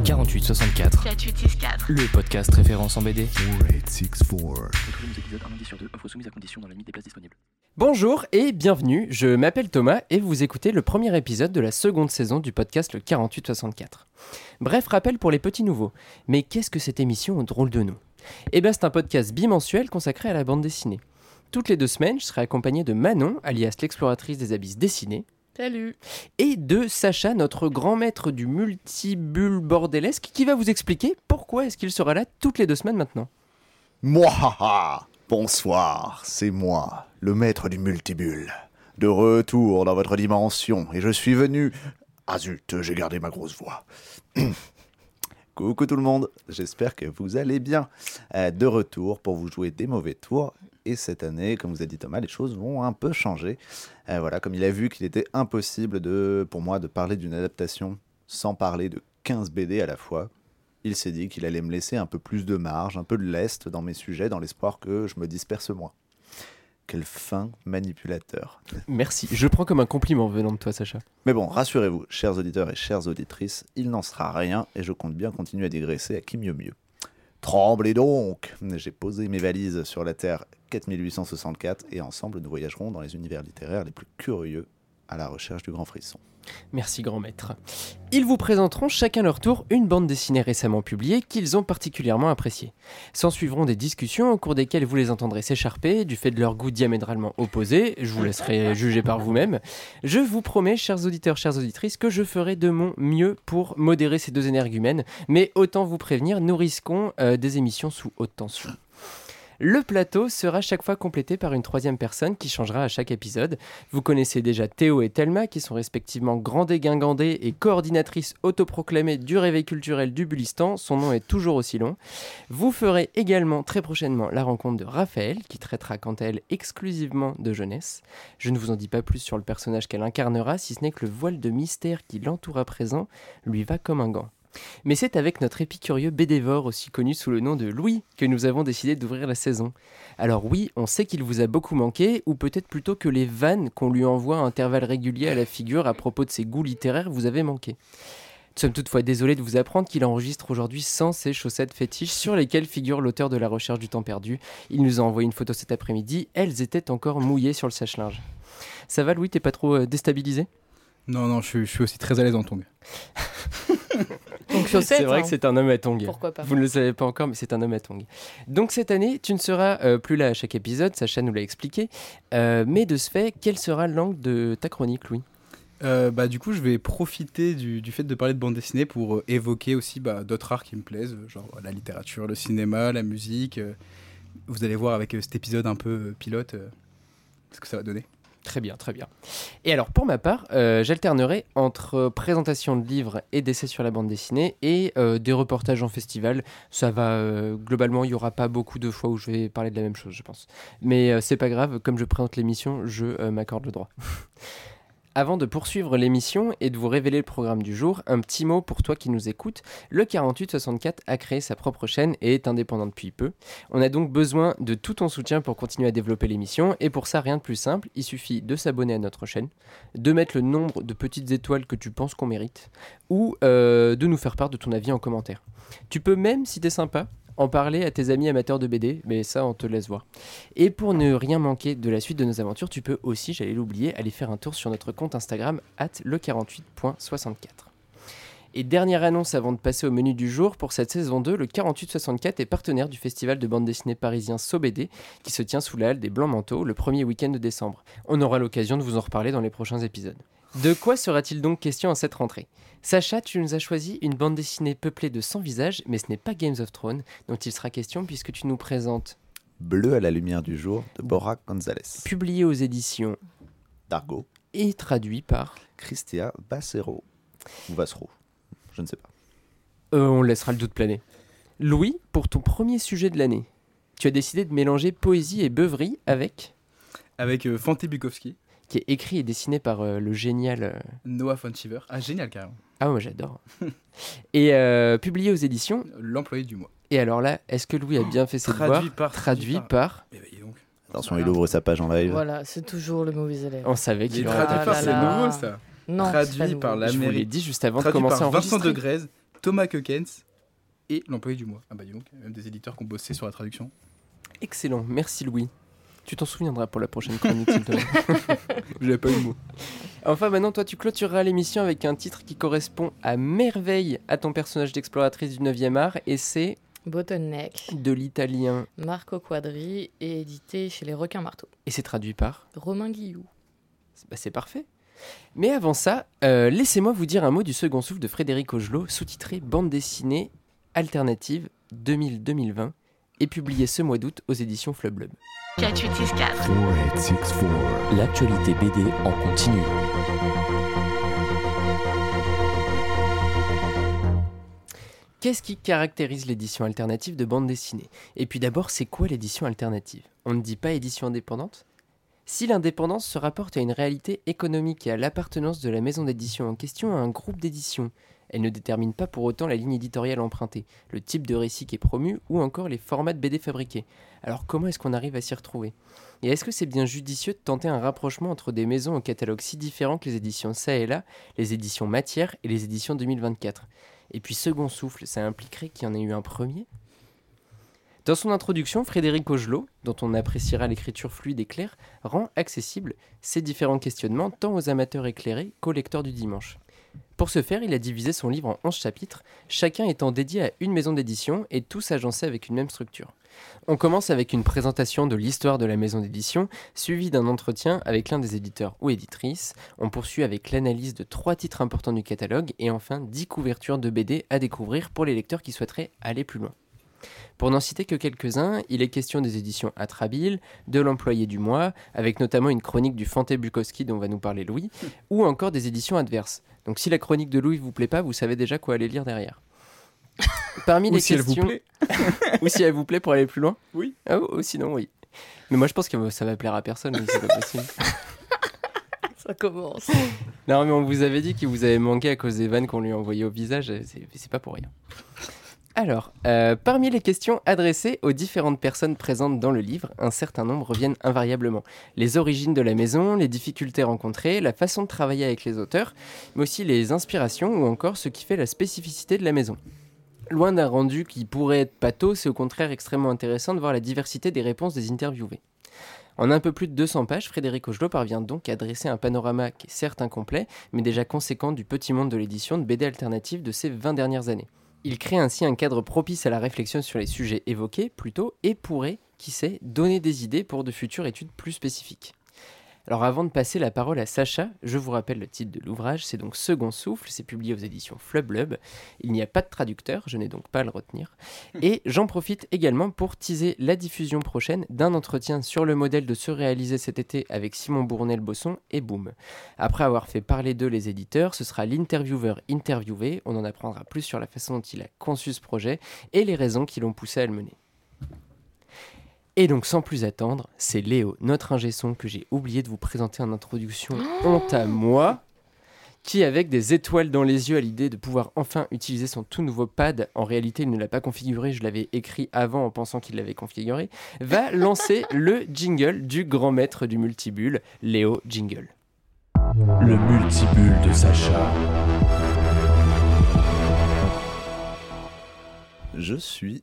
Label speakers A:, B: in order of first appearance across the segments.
A: Le 4864,
B: 4864.
A: le podcast référence en BD.
C: 4864.
D: Retrouvez nos épisodes un lundi sur deux, offre soumise à condition dans la limite des places disponibles.
E: Bonjour et bienvenue, je m'appelle Thomas et vous écoutez le premier épisode de la seconde saison du podcast le 4864. Bref rappel pour les petits nouveaux. Mais qu'est-ce que cette émission au drôle de nous Eh bien c'est un podcast bimensuel consacré à la bande dessinée. Toutes les deux semaines, je serai accompagné de Manon, alias l'exploratrice des abysses dessinés,
B: Salut.
E: et de Sacha, notre grand maître du multibulle bordelesque, qui va vous expliquer pourquoi est-ce qu'il sera là toutes les deux semaines maintenant.
C: Mouahaha Bonsoir, c'est moi, le maître du multibulle. De retour dans votre dimension, et je suis venu. Ah zut, j'ai gardé ma grosse voix. Coucou tout le monde, j'espère que vous allez bien. Euh, de retour pour vous jouer des mauvais tours. Et cette année, comme vous a dit Thomas, les choses vont un peu changer. Euh, voilà, comme il a vu qu'il était impossible de, pour moi de parler d'une adaptation sans parler de 15 BD à la fois, il s'est dit qu'il allait me laisser un peu plus de marge, un peu de lest dans mes sujets, dans l'espoir que je me disperse moins. Quel fin manipulateur.
E: Merci, je prends comme un compliment venant de toi Sacha.
C: Mais bon, rassurez-vous, chers auditeurs et chères auditrices, il n'en sera rien et je compte bien continuer à digresser à qui mieux mieux. Tremblez donc J'ai posé mes valises sur la Terre 4864 et ensemble nous voyagerons dans les univers littéraires les plus curieux à la recherche du grand frisson.
E: Merci grand maître. Ils vous présenteront chacun leur tour une bande dessinée récemment publiée qu'ils ont particulièrement appréciée. S'en suivront des discussions au cours desquelles vous les entendrez s'écharper du fait de leur goût diamétralement opposé. Je vous laisserai juger par vous-même. Je vous promets, chers auditeurs, chères auditrices, que je ferai de mon mieux pour modérer ces deux énergumènes. Mais autant vous prévenir, nous risquons euh, des émissions sous haute tension. Le plateau sera chaque fois complété par une troisième personne qui changera à chaque épisode. Vous connaissez déjà Théo et Thelma qui sont respectivement Grandet Guingandé et coordinatrice autoproclamée du réveil culturel du Bulistan. Son nom est toujours aussi long. Vous ferez également très prochainement la rencontre de Raphaël qui traitera quant à elle exclusivement de jeunesse. Je ne vous en dis pas plus sur le personnage qu'elle incarnera si ce n'est que le voile de mystère qui l'entoure à présent lui va comme un gant. Mais c'est avec notre épicurieux bédévore, aussi connu sous le nom de Louis, que nous avons décidé d'ouvrir la saison. Alors oui, on sait qu'il vous a beaucoup manqué, ou peut-être plutôt que les vannes qu'on lui envoie à intervalles réguliers à la figure à propos de ses goûts littéraires vous avez manqué. Nous sommes toutefois désolés de vous apprendre qu'il enregistre aujourd'hui sans ses chaussettes fétiches sur lesquelles figure l'auteur de La Recherche du Temps Perdu. Il nous a envoyé une photo cet après-midi, elles étaient encore mouillées sur le sèche-linge. Ça va Louis, t'es pas trop euh, déstabilisé?
F: Non, non, je, suis- je suis aussi très à l'aise en tongue.
B: Donc chaussettes.
E: C'est vrai
B: hein.
E: que c'est un homme à tongs.
B: Pourquoi pas
E: Vous ne le savez pas encore, mais c'est un homme à tongs. Donc cette année, tu ne seras euh, plus là à chaque épisode, Sacha nous l'a expliqué. Euh, mais de ce fait, quel sera l'angle de ta chronique, Louis?
F: Euh, bah, du coup, je vais profiter du, du fait de parler de bande dessinée pour euh, évoquer aussi bah, d'autres arts qui me plaisent, genre la littérature, le cinéma, la musique. euh. vous allez voir avec euh, cet épisode un peu pilote euh, ce que ça va donner.
E: Très bien, très bien. Et alors pour ma part, euh, j'alternerai entre présentation de livres et d'essais sur la bande dessinée et euh, des reportages en festival. Ça va, euh, globalement, il n'y aura pas beaucoup de fois où je vais parler de la même chose, je pense. Mais c'est pas grave, comme je présente l'émission, je m'accorde le droit. Avant de poursuivre l'émission et de vous révéler le programme du jour, un petit mot pour toi qui nous écoutes. Le 4864 a créé sa propre chaîne et est indépendant depuis peu. On a donc besoin de tout ton soutien pour continuer à développer l'émission et pour ça rien de plus simple, il suffit de s'abonner à notre chaîne, de mettre le nombre de petites étoiles que tu penses qu'on mérite ou euh, de nous faire part de ton avis en commentaire. Tu peux même, si t'es sympa, en parler à tes amis amateurs de BD, mais ça on te laisse voir. Et pour ne rien manquer de la suite de nos aventures, tu peux aussi, j'allais l'oublier, aller faire un tour sur notre compte Instagram at le48.64. Et dernière annonce avant de passer au menu du jour, pour cette saison 2, le 4864 est partenaire du festival de bande dessinée parisien SoBD qui se tient sous la halle des Blancs Manteaux le premier week-end de décembre. On aura l'occasion de vous en reparler dans les prochains épisodes. De quoi sera-t-il donc question à cette rentrée? Sacha, tu nous as choisi une bande dessinée peuplée de 100 visages, mais ce n'est pas Games of Thrones dont il sera question puisque tu nous présentes,
C: Bleu à la lumière du jour de Bora Gonzalez.
E: publié aux éditions
C: Dargo,
E: et traduit par...
C: Christia Bassero. Ou Vassero, je ne sais pas.
E: Euh, on laissera le doute planer. Louis, pour ton premier sujet de l'année, tu as décidé de mélanger poésie et beuverie avec...
F: Avec euh, Fanté Bukowski,
E: qui est écrit et dessiné par euh, le génial... euh,
F: Noah Fonchiver. Ah, génial, carrément.
E: Ah moi j'adore. et euh, publié aux éditions.
F: L'employé du mois.
E: Et alors là, est-ce que Louis a bien fait ses devoirs
F: Traduit par-
E: Traduit
F: traduit
E: par...
F: Eh ben, dis donc.
C: Attention, il ouvre sa page en live.
B: Voilà, c'est toujours le mauvais élève.
E: On savait
F: Il
E: qu'il aurait
F: traduit par, c'est nouveau ça.
B: Non, c'est pas
F: traduit par
E: Je vous l'ai dit juste avant de commencer à
F: par Vincent
E: enregistrer.
F: de Grèze. Thomas Keukens et l'employé du mois. Ah bah dis donc, il y a même des éditeurs qui ont bossé sur la traduction.
E: Excellent, merci Louis. Tu t'en souviendras pour la prochaine chronique, s'il te plaît.
F: J'avais pas eu le mot.
E: Enfin, maintenant, toi, tu clôtureras l'émission avec un titre qui correspond à merveille à ton personnage d'exploratrice du 9e art, et c'est
B: Bottleneck,
E: de l'italien,
B: Marco Quadri, et édité chez les Requins Marteaux.
E: et c'est traduit par.
B: Romain Guillou.
E: Bah, c'est parfait. Mais avant ça, euh, laissez-moi vous dire un mot du second souffle de Frédéric Augelot, sous-titré Bande dessinée alternative 2000-2020, et publié ce mois d'août aux éditions Flub Blub.
B: 4864.
A: 4864. L'actualité BD en continu.
E: Qu'est-ce qui caractérise l'édition alternative de bande dessinée? Et puis d'abord, c'est quoi l'édition alternative? On ne dit pas édition indépendante? Si l'indépendance se rapporte à une réalité économique et à l'appartenance de la maison d'édition en question à un groupe d'édition, elle ne détermine pas pour autant la ligne éditoriale empruntée, le type de récit qui est promu ou encore les formats de BD fabriqués. Alors comment est-ce qu'on arrive à s'y retrouver? Et est-ce que c'est bien judicieux de tenter un rapprochement entre des maisons au catalogue si différents que les éditions ça et là, les éditions Matière et les éditions 2024 et puis second souffle, ça impliquerait qu'il y en ait eu un premier? Dans son introduction, Frédéric Augelot, dont on appréciera l'écriture fluide et claire, rend accessible ces différents questionnements tant aux amateurs éclairés qu'aux lecteurs du dimanche. Pour ce faire, il a divisé son livre en 11 chapitres, chacun étant dédié à une maison d'édition et tous agencés avec une même structure. On commence avec une présentation de l'histoire de la maison d'édition, suivie d'un entretien avec l'un des éditeurs ou éditrices. On poursuit avec l'analyse de trois titres importants du catalogue et enfin 10 couvertures de BD à découvrir pour les lecteurs qui souhaiteraient aller plus loin. Pour n'en citer que quelques-uns, il est question des éditions Atrabile, de l'employé du mois, avec notamment une chronique du Fanté Bukowski dont va nous parler Louis, ou encore des éditions adverses. Donc si la chronique de Louis vous plaît pas, vous savez déjà quoi aller lire derrière. Parmi
F: Ou
E: les
F: si elle vous
E: questions,
F: plaît.
E: ou si elle vous plaît pour aller plus loin
F: Oui.
E: Ah, ou sinon, oui. Mais moi, je pense que ça va plaire à personne, mais c'est pas possible.
B: Ça commence.
E: Non, mais on vous avait dit qu'il vous avait manqué à cause des vannes qu'on lui a envoyées au visage, c'est pas pour rien. Alors, euh, parmi les questions adressées aux différentes personnes présentes dans le livre, un certain nombre reviennent invariablement. Les origines de la maison, les difficultés rencontrées, la façon de travailler avec les auteurs, mais aussi les inspirations ou encore ce qui fait la spécificité de la maison. Loin d'un rendu qui pourrait être pathos, c'est au contraire extrêmement intéressant de voir la diversité des réponses des interviewés. En un peu plus de 200 pages, Frédéric Augelot parvient donc à dresser un panorama qui est certes incomplet, mais déjà conséquent du petit monde de l'édition de BD alternative de ces 20 dernières années. Il crée ainsi un cadre propice à la réflexion sur les sujets évoqués, plutôt, et pourrait, qui sait, donner des idées pour de futures études plus spécifiques. Alors avant de passer la parole à Sacha, je vous rappelle le titre de l'ouvrage, c'est donc Second Souffle, c'est publié aux éditions Flublub. Il n'y a pas de traducteur, je n'ai donc pas à le retenir. Et j'en profite également pour teaser la diffusion prochaine d'un entretien sur le modèle de se réaliser cet été avec Simon Bournel-Bosson et Boom. Après avoir fait parler d'eux les éditeurs, ce sera l'intervieweur interviewé, on en apprendra plus sur la façon dont il a conçu ce projet et les raisons qui l'ont poussé à le mener. Et donc sans plus attendre, c'est Léo, notre ingé son que j'ai oublié de vous présenter en introduction, honte à moi, qui avec des étoiles dans les yeux à l'idée de pouvoir enfin utiliser son tout nouveau pad, en réalité il ne l'a pas configuré, je l'avais écrit avant en pensant qu'il l'avait configuré, va lancer le jingle du grand maître du multibulle, Léo Jingle.
A: Le multibulle de Sacha.
C: Je suis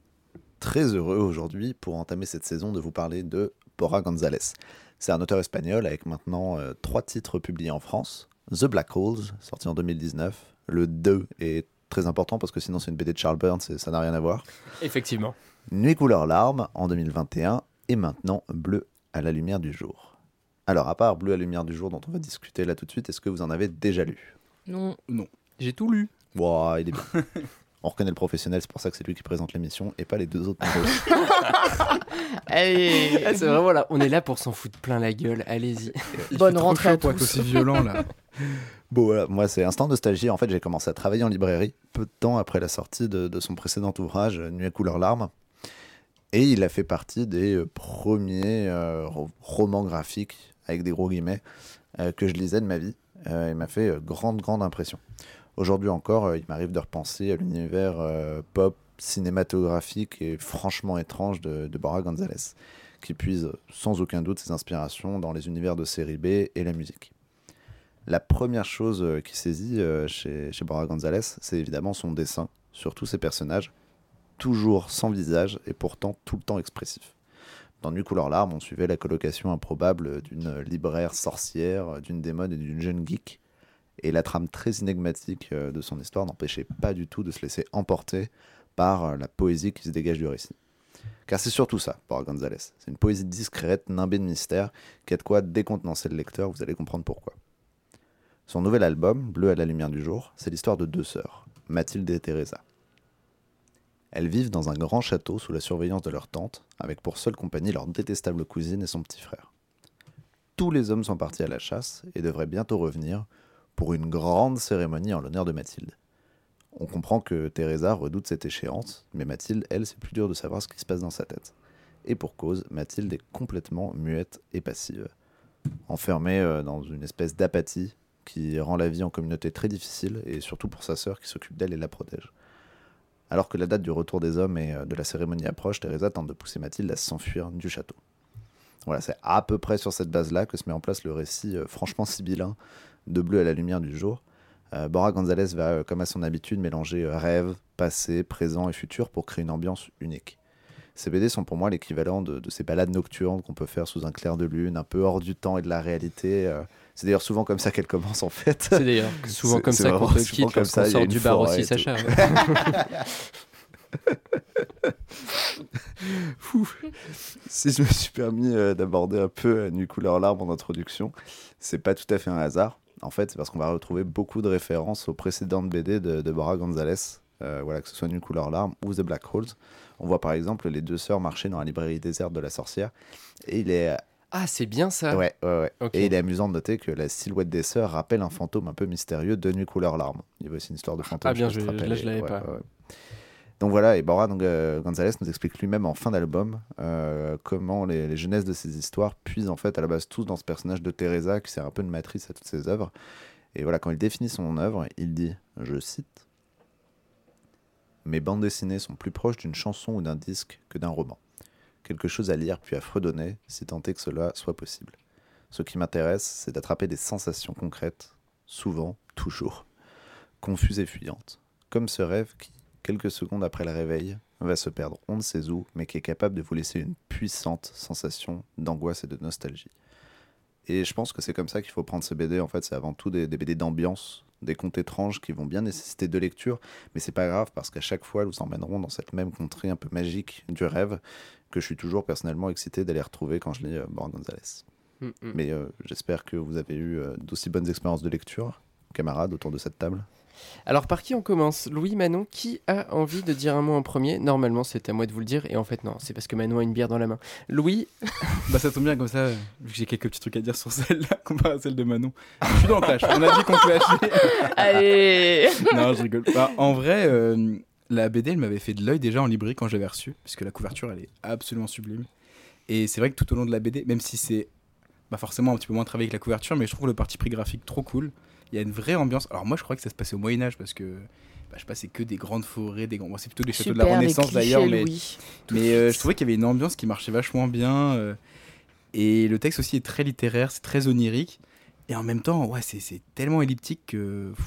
C: très heureux aujourd'hui pour entamer cette saison de vous parler de Bora González. C'est un auteur espagnol avec maintenant euh, trois titres publiés en France. The Black Holes, sorti en 2019. Le 2 est très important parce que sinon c'est une BD de Charles Burns et ça n'a rien à voir.
E: Effectivement.
C: Nuit couleur larme en 2021 et maintenant Bleu à la lumière du jour. Alors à part Bleu à la lumière du jour dont on va discuter là tout de suite, est-ce que vous en avez déjà lu?
B: Non.
F: J'ai tout lu.
C: Ouah, il est bien. On reconnaît le professionnel, c'est pour ça que c'est lui qui présente l'émission et pas les deux autres.
B: Allez.
E: Ah, c'est vraiment là, on est là pour s'en foutre plein la gueule, allez-y.
B: Bonne rentrée à
F: chaud pour
B: tous.
F: aussi violent là.
C: Bon voilà, moi c'est Instant Nostalgie. En fait, j'ai commencé à travailler en librairie peu de temps après la sortie de, de son précédent ouvrage, Nuit à couleur larme. Et il a fait partie des euh, premiers euh, ro- romans graphiques, avec des gros guillemets, euh, que je lisais de ma vie. Euh, il m'a fait grande, grande impression. Aujourd'hui encore, euh, il m'arrive de repenser à l'univers euh, pop, cinématographique et franchement étrange de, de Bora González, qui puise euh, sans aucun doute ses inspirations dans les univers de série B et la musique. La première chose qui saisit chez, chez Bora González, c'est évidemment son dessin, sur tous ces personnages, toujours sans visage et pourtant tout le temps expressifs. Dans Nuit couleur larme, on suivait la colocation improbable d'une libraire sorcière, d'une démone et d'une jeune geek. Et la trame très énigmatique euh, de son histoire n'empêchait pas du tout de se laisser emporter par euh, la poésie qui se dégage du récit. Car c'est surtout ça, pour Gonzalez. C'est une poésie discrète, nimbée de mystère, qui a de quoi décontenancer le lecteur, vous allez comprendre pourquoi. Son nouvel album, Bleu à la lumière du jour, c'est l'histoire de deux sœurs, Mathilde et Teresa. Elles vivent dans un grand château sous la surveillance de leur tante, avec pour seule compagnie leur détestable cousine et son petit frère. Tous les hommes sont partis à la chasse et devraient bientôt revenir pour une grande cérémonie en l'honneur de Mathilde. On comprend que Teresa redoute cette échéance, mais Mathilde, elle, c'est plus dur de savoir ce qui se passe dans sa tête. Et pour cause, Mathilde est complètement muette et passive, enfermée euh, dans une espèce d'apathie qui rend la vie en communauté très difficile, et surtout pour sa sœur qui s'occupe d'elle et la protège. Alors que la date du retour des hommes et euh, de la cérémonie approche, Teresa tente de pousser Mathilde à s'enfuir du château. Voilà, c'est à peu près sur cette base-là que se met en place le récit euh, franchement sibyllin de Bleu à la lumière du jour. Euh, Bora Gonzalez va, euh, comme à son habitude, mélanger euh, rêve, passé, présent et futur pour créer une ambiance unique. Ces BD sont pour moi l'équivalent de, de ces balades nocturnes qu'on peut faire sous un clair de lune, un peu hors du temps et de la réalité. euh. C'est d'ailleurs souvent comme ça qu'elle commence en fait.
E: C'est d'ailleurs souvent comme ça qu'on te quitte
C: comme ça,
E: sort du bar aussi. Sacha.
C: si je me suis permis d'aborder un peu Nu couleur larme en introduction, c'est pas tout à fait un hasard. En fait, c'est parce qu'on va retrouver beaucoup de références aux précédentes BD de, de Bora Gonzalez, euh, voilà, que ce soit Nu couleur larme ou The Black Holes. On voit par exemple les deux sœurs marcher dans la librairie déserte de la sorcière. Et il est,
E: Ah, c'est bien ça.
C: ouais, ouais, ouais. Et il est amusant de noter que la silhouette des sœurs rappelle un fantôme un peu mystérieux de Nu couleur larme. Il y avait aussi une histoire de fantôme.
E: Ah, bien, je-
C: te
E: là, je l'avais pas.
C: ouais. Donc voilà, et Bora donc, euh, nous explique lui-même en fin d'album euh, comment les, les jeunesses de ces histoires puisent en fait à la base tous dans ce personnage de Teresa qui sert un peu de matrice à toutes ses œuvres. Et voilà, quand il définit son œuvre, il dit, je cite, Mes bandes dessinées sont plus proches d'une chanson ou d'un disque que d'un roman. Quelque chose à lire puis à fredonner, si tant est que cela soit possible. Ce qui m'intéresse, c'est d'attraper des sensations concrètes, souvent, toujours, confuses et fuyantes. Comme ce rêve qui, quelques secondes après le réveil, va se perdre on ne sait où, mais qui est capable de vous laisser une puissante sensation d'angoisse et de nostalgie. Et je pense que c'est comme ça qu'il faut prendre ce BD. En fait, c'est avant tout des, des BD d'ambiance, des contes étranges qui vont bien nécessiter de lecture, mais c'est pas grave parce qu'à chaque fois, elles vous emmèneront dans cette même contrée un peu magique du rêve que je suis toujours personnellement excité d'aller retrouver quand je lis euh, Bora Gonzalez.
E: Mm, mm.
C: Mais euh, j'espère que vous avez eu euh, d'aussi bonnes expériences de lecture, camarades, autour de cette table.
E: Alors, par qui on commence? Louis, Manon, qui a envie de dire un mot en premier? Normalement, c'est à moi de vous le dire, et en fait, non, c'est parce que Manon a une bière dans la main. Louis,
F: Bah ça tombe bien comme ça, vu que j'ai quelques petits trucs à dire sur celle-là comparé à celle de Manon. Je suis dans le clash, on a dit qu'on clashait.
B: Allez
F: non, je rigole. En vrai, euh, la BD, elle m'avait fait de l'œil déjà en librairie quand je l'avais reçue, puisque la couverture, elle est absolument sublime. Et c'est vrai que tout au long de la BD, même si c'est bah, forcément un petit peu moins travaillé que la couverture, mais je trouve le parti pris graphique trop cool. Il y a une vraie ambiance. Alors moi, je crois que ça se passait au Moyen Âge, parce que bah, je sais pas, c'est que des grandes forêts, des grands... bon, c'est plutôt des châteaux de la Renaissance d'ailleurs, mais
B: Louis.
F: Mais euh, je trouvais qu'il y avait une ambiance qui marchait vachement bien. euh, et le texte aussi est très littéraire, c'est très onirique. Et en même temps, ouais, c'est tellement elliptique que. pff,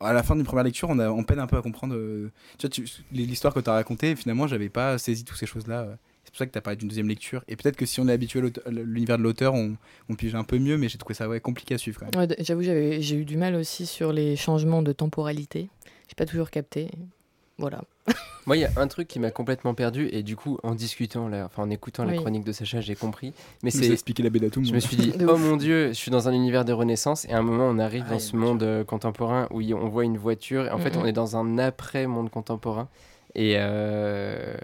F: à la fin d'une première lecture, on, a, on peine un peu à comprendre. euh, tu vois, l'histoire que tu as racontée, finalement, j'avais pas saisi toutes ces choses-là. C'est pour ça que tu as parlé d'une deuxième lecture. Et peut-être que si on est habitué à l'univers de l'auteur, on, on pige un peu mieux, mais j'ai trouvé ça ouais, compliqué à suivre quand même.
B: Ouais, J'avoue, j'avais- j'ai eu du mal aussi sur les changements de temporalité. J'ai pas toujours capté. Voilà.
E: moi, il y a un truc qui m'a complètement perdu, et du coup, en discutant, là, enfin, en écoutant la chronique de Sacha, j'ai compris. Mais c'est.
F: expliquer la le
E: Je me suis dit, oh mon dieu, je suis dans un univers de renaissance et à un moment on arrive
F: Ah,
E: dans ce monde euh, contemporain où y- on voit une voiture et en fait on est dans un après-monde contemporain et, euh,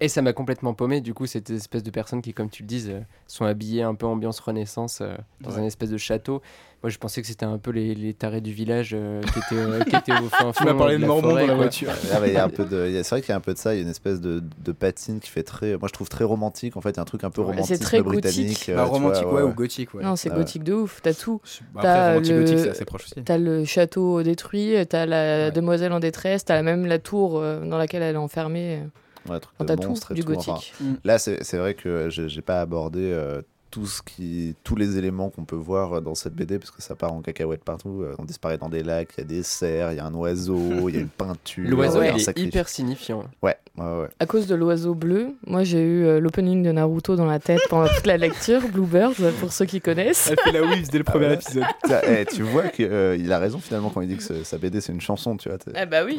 E: et ça m'a complètement paumé. Du coup, cette espèce de personnes qui, comme tu le dis, euh, sont habillées un peu ambiance renaissance euh, dans
F: Ouais.
E: un espèce de château. Moi je pensais que c'était un peu les, les tarés du village euh, qui, étaient, euh, qui étaient au fin fond.
F: Tu m'as parlé de
E: forêt,
F: dans la voiture.
C: Ah, mais il y a un peu de, il y a- c'est vrai qu'il y a un peu de ça, il y a une espèce de, de patine qui fait très, moi je trouve très romantique en fait, il y a un truc un peu
B: c'est
C: romantique
B: très
C: britannique.
B: gothique.
C: euh,
F: Bah, romantique,
C: vois,
F: ouais,
C: ouais.
F: ou gothique, ouais.
B: Non, c'est
C: Ah ouais.
B: gothique de ouf. T'as tout.
F: Bah,
B: T'as le-
F: gothique, c'est assez proche aussi.
B: T'as le château détruit, t'as la
F: Ouais.
B: demoiselle en détresse, t'as même la tour dans laquelle elle est enfermée.
C: Ouais, un truc
B: Enfin,
C: de
B: t'as tout
C: et
B: du
C: tout, enfin,
B: gothique.
C: Là, c'est vrai que j'ai pas abordé euh, tout ce qui, tous les éléments qu'on peut voir dans cette BD, parce que ça part en cacahuète partout. euh, On disparaît dans des lacs, il y a des cerfs, il y a un oiseau, il y a une peinture.
E: L'oiseau,
C: un
E: est
C: sacrifice.
E: hyper signifiant.
C: Ouais, ouais, ouais.
B: À cause de l'oiseau bleu, moi j'ai eu euh, l'opening de Naruto dans la tête pendant toute la lecture, Bluebird, pour ceux qui connaissent.
F: Elle fait la whiz dès le premier
C: ouais.
F: épisode.
C: Eh, tu vois qu'il a raison finalement quand il dit que ce- sa BD c'est une chanson, tu vois.
B: Ah bah oui.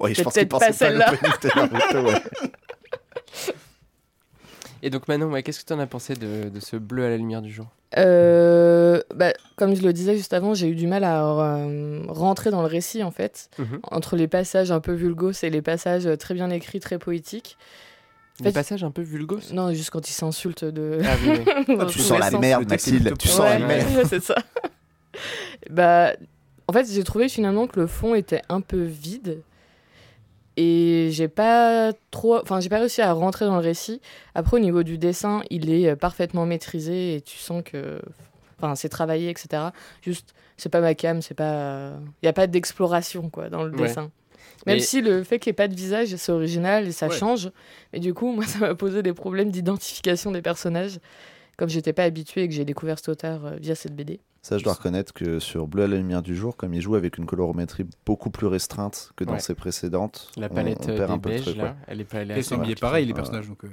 E: Ouais,
C: je pense qu'il
B: peut-être pas
C: pensait pas,
B: celle-là.
C: l'opening de Naruto, ouais.
E: Et donc Manon, ouais, qu'est-ce que tu en as pensé de, de ce bleu à la lumière du jour?
B: Euh, bah, comme je le disais juste avant, j'ai eu du mal à euh, rentrer dans le récit en fait,
E: Mhm.
B: entre les passages un peu vulgos et les passages très bien écrits, très poétiques.
E: Des
B: fait-
E: passages un peu vulgos?
B: Non, juste quand ils s'insultent de.
E: Ah oui, oui.
B: dans
F: tu
C: sens la merde,
F: plutôt
C: tu sens la merde.
B: ouais, c'est ça. bah, en fait, j'ai trouvé finalement que le fond était un peu vide. Et j'ai pas trop. Enfin, j'ai pas réussi à rentrer dans le récit. Après, au niveau du dessin, il est euh, parfaitement maîtrisé et tu sens que. Enfin, c'est travaillé, etc. Juste, c'est pas ma cam, c'est pas. Il y a pas d'exploration, quoi, dans le
E: Ouais.
B: dessin. Même si le fait qu'il n'y ait pas de visage, c'est original et ça
F: Ouais.
B: change. Mais du coup, moi, ça m'a posé des problèmes d'identification des personnages. Comme j'étais pas habituée et que j'ai découvert cet auteur euh, via cette BD.
C: Ça, je dois reconnaître que sur Bleu à la lumière du jour, comme il joue avec une colorométrie beaucoup plus restreinte que dans
E: Ouais.
C: ses précédentes,
E: La
C: on-
E: palette
C: on,
E: euh,
C: perd
E: des
C: un peu le
E: beiges
C: truc.
E: là,
C: ouais.
E: elle est pas
F: Et
E: assez
F: c'est pareil, les
C: ouais.
F: personnages. Donc, euh,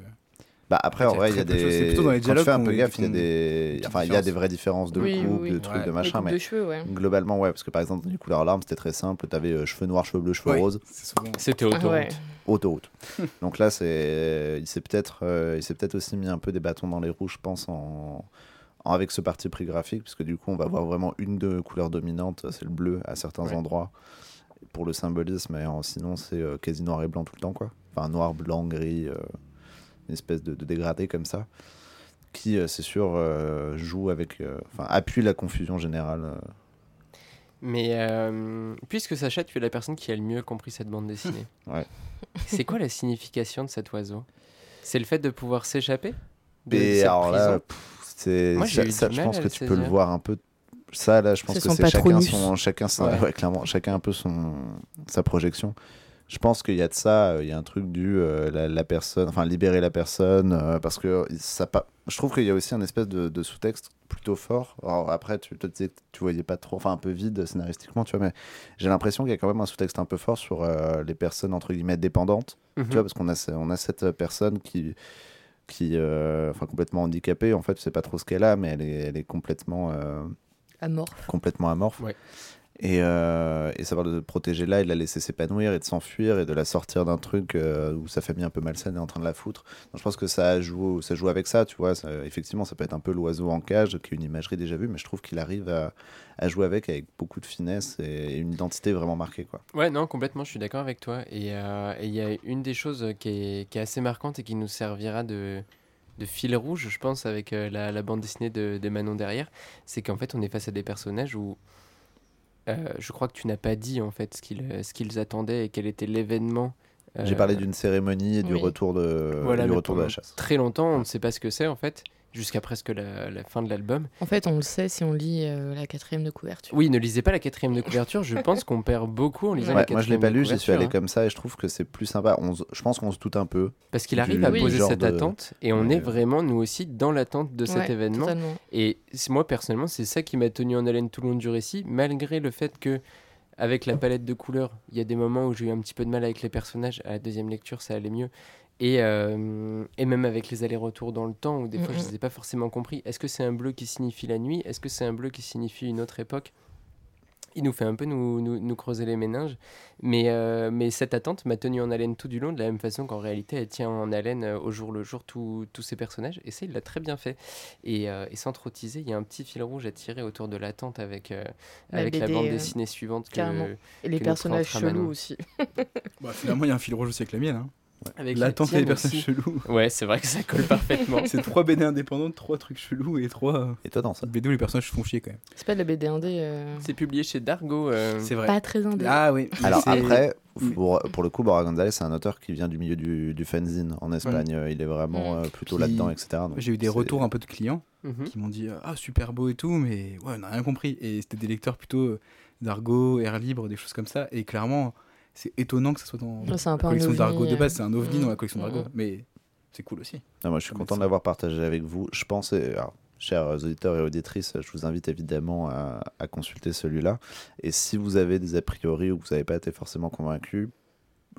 C: Bah après,
F: Il y
C: en
F: a
C: vrai, il y a
F: très peu de choses. C'est
C: des.
F: plutôt dans les
C: Quand tu fais un peu gaffe, il y a des. Enfin, il y a des vraies différences de
B: Oui,
C: coupe,
B: oui,
C: de trucs,
F: Ouais.
C: de machin, mais
B: de cheveux, ouais.
C: globalement, ouais, parce que par exemple, dans les couleurs larmes, c'était très simple. T'avais euh, cheveux noirs, cheveux bleus, cheveux
F: ouais,
C: roses,
E: C'était
B: Ah
E: autoroute.
B: ouais.
C: autoroute. Donc là, c'est. Il s'est peut-être euh, il s'est peut-être aussi mis un peu des bâtons dans les roues, je pense, en. Avec ce parti pris graphique, parce que du coup, on va avoir vraiment une de couleurs dominantes, c'est le bleu à certains
E: Ouais.
C: endroits, pour le symbolisme, et en- sinon, c'est euh, quasi noir et blanc tout le temps, quoi. Enfin, noir, blanc, gris, euh, une espèce de, de dégradé comme ça, qui, euh, c'est sûr, euh, joue avec. euh, Enfin, appuie la confusion générale. euh.
E: Mais euh, puisque Sacha, tu es la personne qui a le mieux compris cette bande dessinée.
C: Ouais.
E: C'est quoi la signification de cet oiseau? C'est le fait de pouvoir s'échapper? De
C: Et
E: cette
C: alors là,
E: prison?
C: pff, c'est, je pense que tu peux le voir un peu. Ça, là, je pense que c'est chacun son, chacun son,
E: Ouais.
C: ouais, clairement, chacun un peu son, sa projection. Je pense qu'il y a de ça, euh, il y a un truc du euh, la, la personne, enfin libérer la personne, euh, parce que ça pas. Je trouve qu'il y a aussi un espèce de, de sous-texte plutôt fort. Alors après, tu te disais que tu voyais pas trop, enfin un peu vide scénaristiquement, tu vois, mais j'ai l'impression qu'il y a quand même un sous-texte un peu fort sur euh, les personnes entre guillemets dépendantes.
E: Mhm.
C: Tu vois, parce qu'on a, on a cette personne qui, qui euh, enfin, complètement handicapée. En fait, tu sais pas trop ce qu'elle a, mais elle est, elle est complètement, euh,
B: Amorphe.
C: complètement amorphe.
E: Ouais.
C: Et, euh, et savoir de protéger là et de la laisser s'épanouir et de s'enfuir et de la sortir d'un truc euh, où sa famille un peu malsaine est en train de la foutre. Je pense que ça joue, ça joue avec ça, tu vois. Effectivement, ça peut être un peu l'oiseau en cage, qui est une imagerie déjà vue, mais je trouve qu'il arrive à, jouer avec avec beaucoup de finesse et, une identité vraiment marquée, quoi.
E: Ouais, non, complètement, je suis d'accord avec toi. Et euh, et il y a une des choses qui est, qui est assez marquante et qui nous servira de, de fil rouge, je pense, avec euh, la, la bande dessinée de, de Manon derrière, c'est qu'en fait, on est face à des personnages où euh, je crois que tu n'as pas dit en fait ce qu'ils ce qu'ils attendaient et quel était l'événement.
C: J'ai
E: euh,
C: parlé d'une cérémonie et du
B: oui.
C: retour de,
E: Voilà,
C: du retour de la chasse.
E: Très longtemps, on ne sait pas ce que c'est en fait, jusqu'à presque la, la fin de l'album.
B: En fait, on le sait si on lit euh, la quatrième de couverture.
E: Oui, ne lisez pas la quatrième de couverture, je pense qu'on perd beaucoup en lisant la
C: Ouais,
E: quatrième
C: moi je l'ai pas lu, j'y suis allé
E: hein.
C: comme ça et je trouve que c'est plus sympa. On se- je pense qu'on se doute un peu.
E: Parce qu'il
C: du-
E: arrive à poser cette
C: de-
E: attente et on
C: Ouais.
E: est vraiment, nous aussi, dans l'attente de cet
B: Ouais,
E: événement.
B: totalement.
E: Et c'est- moi, personnellement, c'est ça qui m'a tenu en haleine tout le long du récit, malgré le fait que, avec la palette de couleurs, il y a des moments où j'ai eu un petit peu de mal avec les personnages. À la deuxième lecture, ça allait mieux. Et, euh, et même avec les allers-retours dans le temps, où des fois, je ne les ai pas forcément compris. Est-ce que c'est un bleu qui signifie la nuit? Est-ce que c'est un bleu qui signifie une autre époque? Il nous fait un peu nous, nous, nous creuser les méninges. Mais, euh, mais cette attente m'a tenu en haleine tout du long, de la même façon qu'en réalité, elle tient en haleine euh, au jour le jour tous ces personnages. Et ça, il l'a très bien fait. Et, euh, et sans trop teaser, il y a un petit fil rouge à tirer autour de l'attente avec, euh,
B: La
E: avec la
B: BD,
E: bande dessinée suivante. Que,
B: carrément. Et les
E: que
B: personnages chelous aussi.
F: Bah, finalement, il y a un fil rouge aussi avec la mienne. Hein.
E: Avec
F: L'attente et les personnages
E: aussi.
F: chelous.
E: Ouais, c'est vrai que ça colle parfaitement.
F: C'est trois BD indépendantes, trois trucs chelous et trois
C: Et toi dans ça
F: BD où les personnages se font chier quand même.
B: C'est pas de la BD indé. euh,
E: c'est publié chez Dargo. euh,
F: C'est vrai.
B: Pas très indé.
F: Ah oui.
C: Alors après, pour, pour le coup, Bora Gonzalez, c'est un auteur qui vient du milieu du, du fanzine en Espagne. Euh, Il est vraiment euh, plutôt
F: Qui-
C: là-dedans, etc.
F: J'ai eu des retours un peu de clients
E: mhm.
F: qui m'ont dit Ah, super beau et tout, mais ouais, on n'a rien compris. Et c'était des lecteurs plutôt d'argot, air libre, des choses comme ça. Et clairement, c'est étonnant que ça soit dans
B: Ouais, c'est un
F: la collection
B: ovni,
F: d'argot de
B: euh.
F: base. C'est un ovni dans la collection d'argot.
B: Mm.
F: Mais c'est cool aussi.
C: Moi, je suis content de l'avoir partagé avec vous. Je pense, alors, chers auditeurs et auditrices, je vous invite évidemment à, à consulter celui-là. Et si vous avez des a priori ou que vous n'avez pas été forcément convaincu,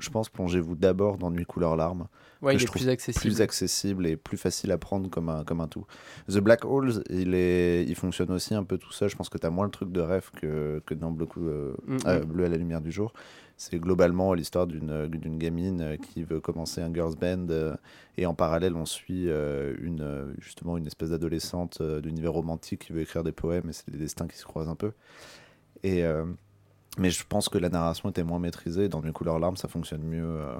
C: je pense plongez-vous d'abord dans Nuit couleur larme,
E: Ouais,
C: que
E: il
C: je
E: est
C: trouve
E: plus accessible.
C: plus accessible et plus facile à prendre comme un, comme un tout. The Black Holes, il, est, il fonctionne aussi un peu tout seul. Je pense que tu as moins le truc de rêve que, que dans Bleu, euh,
E: Mm, mm.
C: euh, Bleu à la lumière du jour. C'est globalement l'histoire d'une d'une gamine euh, qui veut commencer un girls band euh, et en parallèle on suit une, justement une espèce d'adolescente d'univers romantique qui veut écrire des poèmes et c'est des destins qui se croisent un peu. Et, mais je pense que la narration était moins maîtrisée. Dans Nuit couleur larme, ça fonctionne mieux. euh,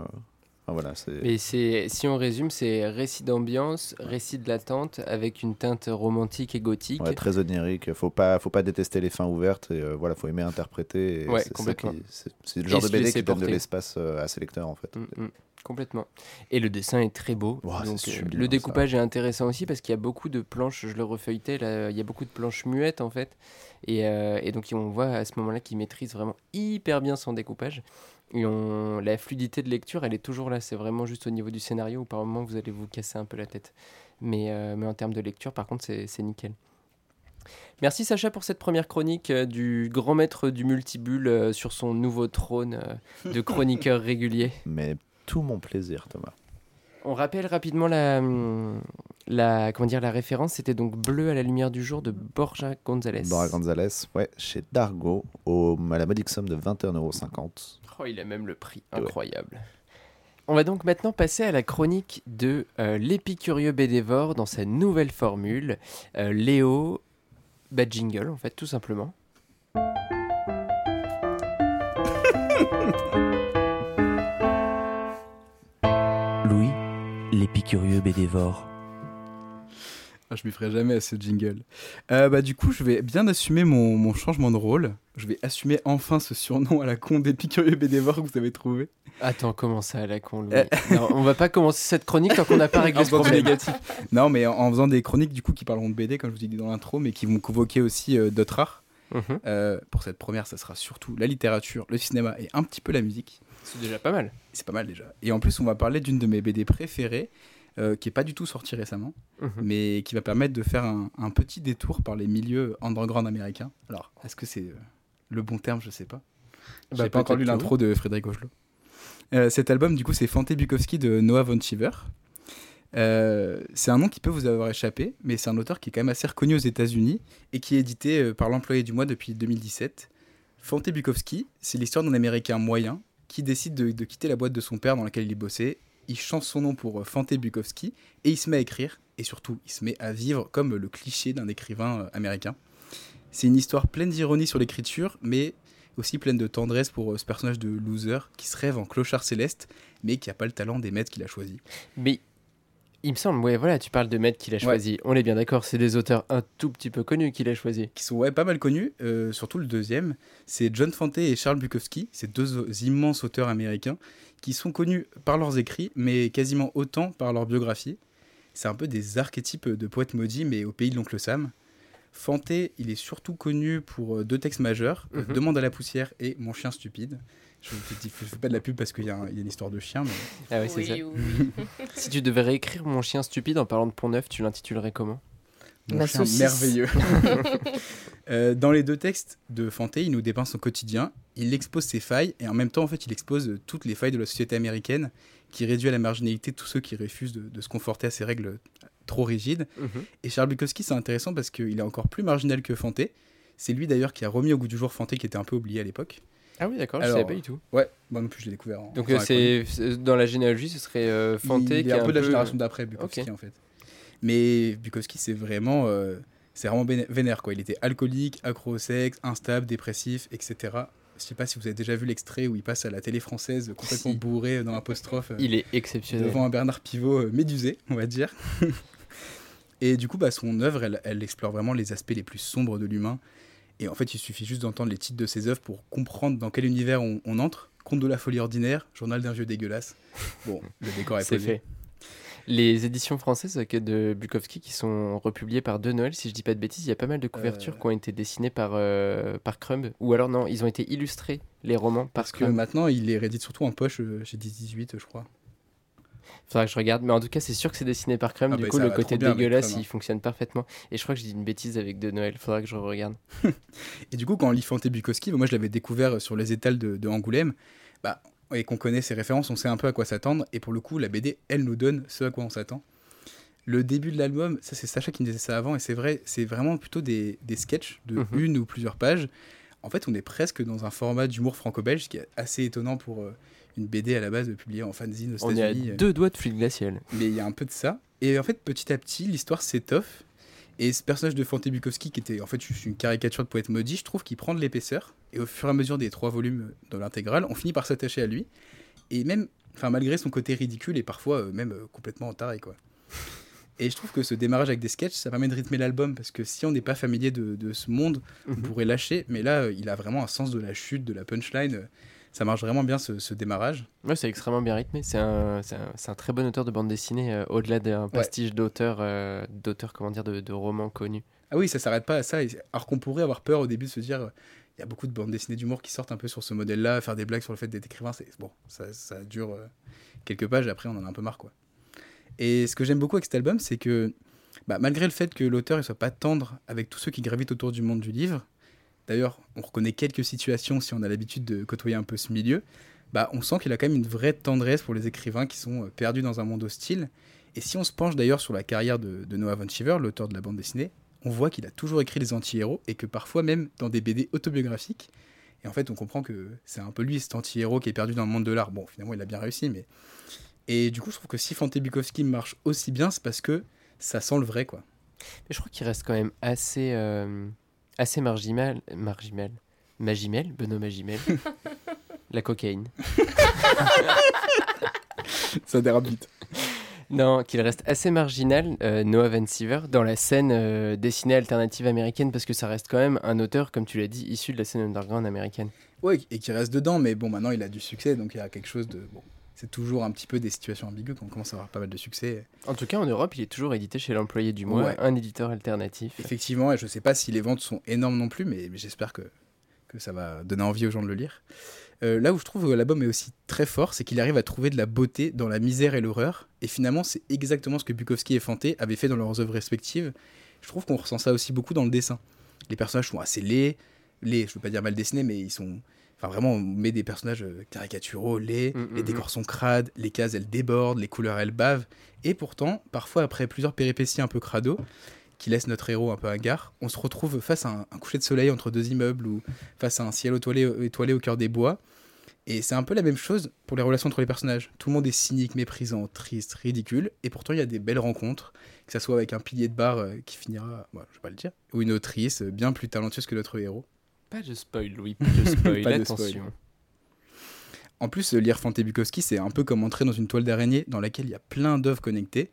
C: enfin, voilà, c'est
E: Mais si on résume, c'est récit d'ambiance, récit de l'attente avec une teinte romantique et gothique.
C: Ouais, très onirique. Faut pas, faut pas détester les fins ouvertes. Et euh, voilà, faut aimer interpréter. et
E: Ouais,
C: c'est le
E: Et
C: genre de
E: se
C: BD qui donne de l'espace euh, à ses lecteurs en fait.
E: Mm, mm, complètement. Et le dessin est très beau. Donc, euh,
C: sublime,
E: le
C: ça.
E: découpage est intéressant aussi parce qu'il y a beaucoup de planches, je le refeuilletais, là, il y a beaucoup de planches muettes en fait. Et, euh, et donc on voit à ce moment-là qu'il maîtrise vraiment hyper bien son découpage. Et on, la fluidité de lecture, elle est toujours là. C'est vraiment juste au niveau du scénario où par moment vous allez vous casser un peu la tête. Mais, euh, mais en termes de lecture, par contre, c'est nickel. Merci Sacha pour cette première chronique euh, du grand maître du multibulle euh, sur son nouveau trône euh, de chroniqueur régulier.
C: Mais tout mon plaisir, Thomas.
E: On rappelle rapidement la, la, comment dire, la référence, c'était donc Bleu à la lumière du jour de Borja González.
C: Bora Gonzalez, ouais, chez Dargo, au, à la modique somme de 21,50€.
E: Oh, il a même le prix,
C: Ouais.
E: incroyable. On va donc maintenant passer à la chronique de euh, l'épicurieux Bédévore dans sa nouvelle formule. Euh, Léo, bah jingle en fait, tout simplement.
A: l'épicurieux bédévore.
F: Ah, je m'y ferai jamais à ce jingle. Euh, bah, du coup, je vais bien assumer mon, mon changement de rôle. Je vais assumer enfin ce surnom à la con d'épicurieux bédévore que vous avez trouvé.
E: Attends, comment ça à la con, Louis
F: Euh.
E: Non, On va pas commencer cette chronique tant qu'on n'a pas réglé
F: Un
E: ce problème.
F: négatif. Non, mais en, en faisant des chroniques du coup qui parleront de BD, comme je vous ai dit dans l'intro, mais qui vont convoquer aussi euh, d'autres arts.
E: Mhm.
F: Euh, pour cette première, ça sera surtout la littérature, le cinéma et un petit peu la musique.
E: C'est déjà pas mal.
F: C'est pas mal déjà. Et en plus, on va parler d'une de mes BD préférées, euh, qui est pas du tout sortie récemment,
E: Mhm.
F: mais qui va permettre de faire un, un petit détour par les milieux underground américains. Alors, est-ce que c'est euh, le bon terme? Je sais pas.
E: Bah,
F: J'ai pas encore lu l'intro de Frédéric Ochelot. Euh, cet album, du coup, c'est Fante Bukowski de Noah Von Chiver. Euh, c'est un nom qui peut vous avoir échappé, mais c'est un auteur qui est quand même assez reconnu aux États-Unis et qui est édité par l'employé du mois depuis 2017. Fante Bukowski, c'est l'histoire d'un Américain moyen qui décide de, quitter la boîte de son père dans laquelle il bossait. Il change son nom pour euh, Fante Bukowski et il se met à écrire et surtout il se met à vivre comme le cliché d'un écrivain euh, américain. C'est une histoire pleine d'ironie sur l'écriture, mais aussi pleine de tendresse pour euh, ce personnage de loser qui se rêve en clochard céleste, mais qui n'a pas le talent des maîtres qu'il a choisis.
E: Mais il me semble, ouais, voilà, tu parles de maître qu'il a choisi. On est bien d'accord, c'est des auteurs un tout petit peu connus qu'il a choisi.
F: Qui sont ouais, pas mal connus, euh, surtout le deuxième. C'est John Fante et Charles Bukowski, ces deux immenses auteurs américains, qui sont connus par leurs écrits, mais quasiment autant par leur biographie. C'est un peu des archétypes de poètes maudits, mais au pays de l'oncle Sam. Fante, il est surtout connu pour euh, deux textes majeurs,
E: Mhm.
F: Demande à la poussière et Mon chien stupide. Je ne fais pas de la pub parce qu'il y, a y une histoire de chien, mais
E: Ah ouais, c'est
B: Oui,
E: ça.
B: oui.
E: Si tu devais réécrire Mon chien stupide en parlant de Pont Neuf, tu l'intitulerais comment?
F: Mon
B: La
F: chien
B: saucisse.
F: merveilleux. Euh, dans les deux textes de Fante, il nous dépeint son quotidien, il expose ses failles et en même temps, en fait, il expose euh, toutes les failles de la société américaine qui réduit à la marginalité tous ceux qui refusent de, de se conforter à ces règles trop rigides. Et Charles Bukowski, c'est intéressant parce qu'il est encore plus marginal que Fante. C'est lui d'ailleurs qui a remis au goût du jour Fante qui était un peu oublié à l'époque.
E: Ah oui, d'accord, je
F: Alors,
E: savais pas du tout.
F: Ouais, moi non plus, je l'ai découvert. en-
E: Donc
F: en
E: euh, c'est c'est- dans la généalogie, ce serait euh, Fante
F: il
E: qui
F: est un peu de la génération d'après Bukowski en fait. Mais Bukowski c'est vraiment euh, c'est vraiment vénère quoi. Il était alcoolique, accro au sexe, instable, dépressif, etc. Je sais pas si vous avez déjà vu l'extrait où il passe à la télé française complètement
E: Si.
F: bourré dans l'apostrophe euh,
E: Il est exceptionnel.
F: devant un Bernard Pivot euh, médusé, on va dire. Et du coup, bah, son œuvre, elle, elle explore vraiment les aspects les plus sombres de l'humain. Et en fait, il suffit juste d'entendre les titres de ses œuvres pour comprendre dans quel univers on, on entre. Conte de la folie ordinaire, journal d'un vieux dégueulasse. Bon, le décor est
E: C'est fait. Les éditions françaises de Bukowski qui sont republiées par De Noël, si je dis pas de bêtises, il y a pas mal de couvertures
F: Euh.
E: qui ont été dessinées par, euh, par Crumb. Ou alors non, ils ont été illustrés, les romans, par
F: Parce que maintenant, il les réédite surtout en poche euh, chez 18, je crois.
E: Faudra que je regarde. Mais en tout cas, c'est sûr que c'est dessiné par Crumb.
F: Ah
E: du
F: bah,
E: coup, le côté dégueulasse,
F: Crumb, hein.
E: il fonctionne parfaitement. Et je crois que je dis une bêtise avec de Noël. Faudra que je regarde.
F: Et du coup, quand on lit Fanté Bukowski, moi je l'avais découvert sur les étals de, de Angoulême, bah, et qu'on connaît ses références, on sait un peu à quoi s'attendre. Et pour le coup, la BD, elle nous donne ce à quoi on s'attend. Le début de l'album, ça c'est Sacha qui me disait ça avant, et c'est vrai, c'est vraiment plutôt des, des sketchs de
E: Mhm.
F: une ou plusieurs pages. En fait, on est presque dans un format d'humour franco-belge, qui est assez étonnant pour euh, une BD à la base publiée en fanzine aux
E: On est à
F: États-Unis.
E: deux doigts de fluide glacial.
F: mais il y a un peu de ça. Et en fait, petit à petit, l'histoire s'étoffe. Et ce personnage de Fanté Bukowski, qui était en fait juste une caricature de poète maudit, je trouve qu'il prend de l'épaisseur. Et au fur et à mesure des trois volumes de l'intégrale, on finit par s'attacher à lui. Et même, enfin, malgré son côté ridicule et parfois euh, même euh, complètement taré, quoi. Et je trouve que ce démarrage avec des sketchs, ça permet de rythmer l'album, parce que si on n'est pas familier de, de ce monde, on
E: Mhm.
F: pourrait lâcher. Mais là, euh, il a vraiment un sens de la chute, de la punchline. Ça marche vraiment bien ce, ce démarrage.
E: Ouais, c'est extrêmement bien rythmé. C'est un, un, un très bon auteur de bande dessinée, euh, au-delà d'un pastiche d'auteur, euh, d'auteur, comment dire, de, de romans connus.
F: Ah oui, ça s'arrête pas à ça. Alors qu'on pourrait avoir peur au début de se dire, il y a beaucoup de bandes dessinées d'humour qui sortent un peu sur ce modèle-là, faire des blagues sur le fait d'être écrivain, c'est bon, ça, ça dure euh, quelques pages et après on en a un peu marre quoi. Et ce que j'aime beaucoup avec cet album, c'est que bah, malgré le fait que l'auteur ne soit pas tendre avec tous ceux qui gravitent autour du monde du livre, d'ailleurs on reconnaît quelques situations si on a l'habitude de côtoyer un peu ce milieu, bah, on sent qu'il a quand même une vraie tendresse pour les écrivains qui sont euh, perdus dans un monde hostile. Et si on se penche d'ailleurs sur la carrière de, Noah Von Shiver, l'auteur de la bande dessinée, on voit qu'il a toujours écrit des anti-héros et que parfois même dans des BD autobiographiques. Et en fait, on comprend que c'est un peu lui, cet anti-héros qui est perdu dans le monde de l'art. Bon, finalement, il a bien réussi, mais. Et du coup, je trouve que si Fanté Bukowski marche aussi bien, c'est parce que ça sent le vrai, quoi.
E: Mais je crois qu'il reste quand même assez, euh, assez marginal, marginal, magimel, Benoît Magimel. La cocaïne.
F: ça dérape vite.
E: Non, qu'il reste assez marginal, euh, Noah Van Siever, dans la scène euh, dessinée alternative américaine, parce que ça reste quand même un auteur, comme tu l'as dit, issu de la scène underground américaine.
F: Ouais, et qui reste dedans, mais bon, maintenant il a du succès, donc il y a quelque chose de. Bon, c'est toujours un petit peu des situations ambiguës quand on commence à avoir pas mal de succès.
E: En tout cas, en Europe, il est toujours édité chez l'employé du mois,
F: Ouais.
E: un éditeur alternatif.
F: Effectivement, et je sais pas si les ventes sont énormes non plus, mais, mais j'espère que, que ça va donner envie aux gens de le lire. Euh, là où je trouve que l'album est aussi très fort, c'est qu'il arrive à trouver de la beauté dans la misère et l'horreur. Et finalement, c'est exactement ce que Bukowski et Fanté avaient fait dans leurs œuvres respectives. Je trouve qu'on ressent ça aussi beaucoup dans le dessin. Les personnages sont assez laids, laids, je veux pas dire mal dessinés, mais ils sont. Enfin, vraiment, on met des personnages euh, caricaturaux, laids,
E: Mm, mm,
F: les
E: mm.
F: décors sont crades, les cases elles débordent, les couleurs elles bavent. Et pourtant, parfois, après plusieurs péripéties un peu crado, qui laissent notre héros un peu hagard, on se retrouve face à un, un coucher de soleil entre deux immeubles ou face à un ciel étoilé, étoilé au cœur des bois. Et c'est un peu la même chose pour les relations entre les personnages. Tout le monde est cynique, méprisant, triste, ridicule, et pourtant il y a des belles rencontres, que ça soit avec un pilier de bar euh, qui finira, bon, je vais pas le dire, ou une autrice euh, bien plus talentueuse que notre héros.
E: Pas de spoil, Louis, pas de spoil,
F: Pas de
E: attention.
F: spoil. En plus, euh, lire Fanté Bukowski, c'est un peu comme entrer dans une toile d'araignée dans laquelle il y a plein d'œuvres connectées.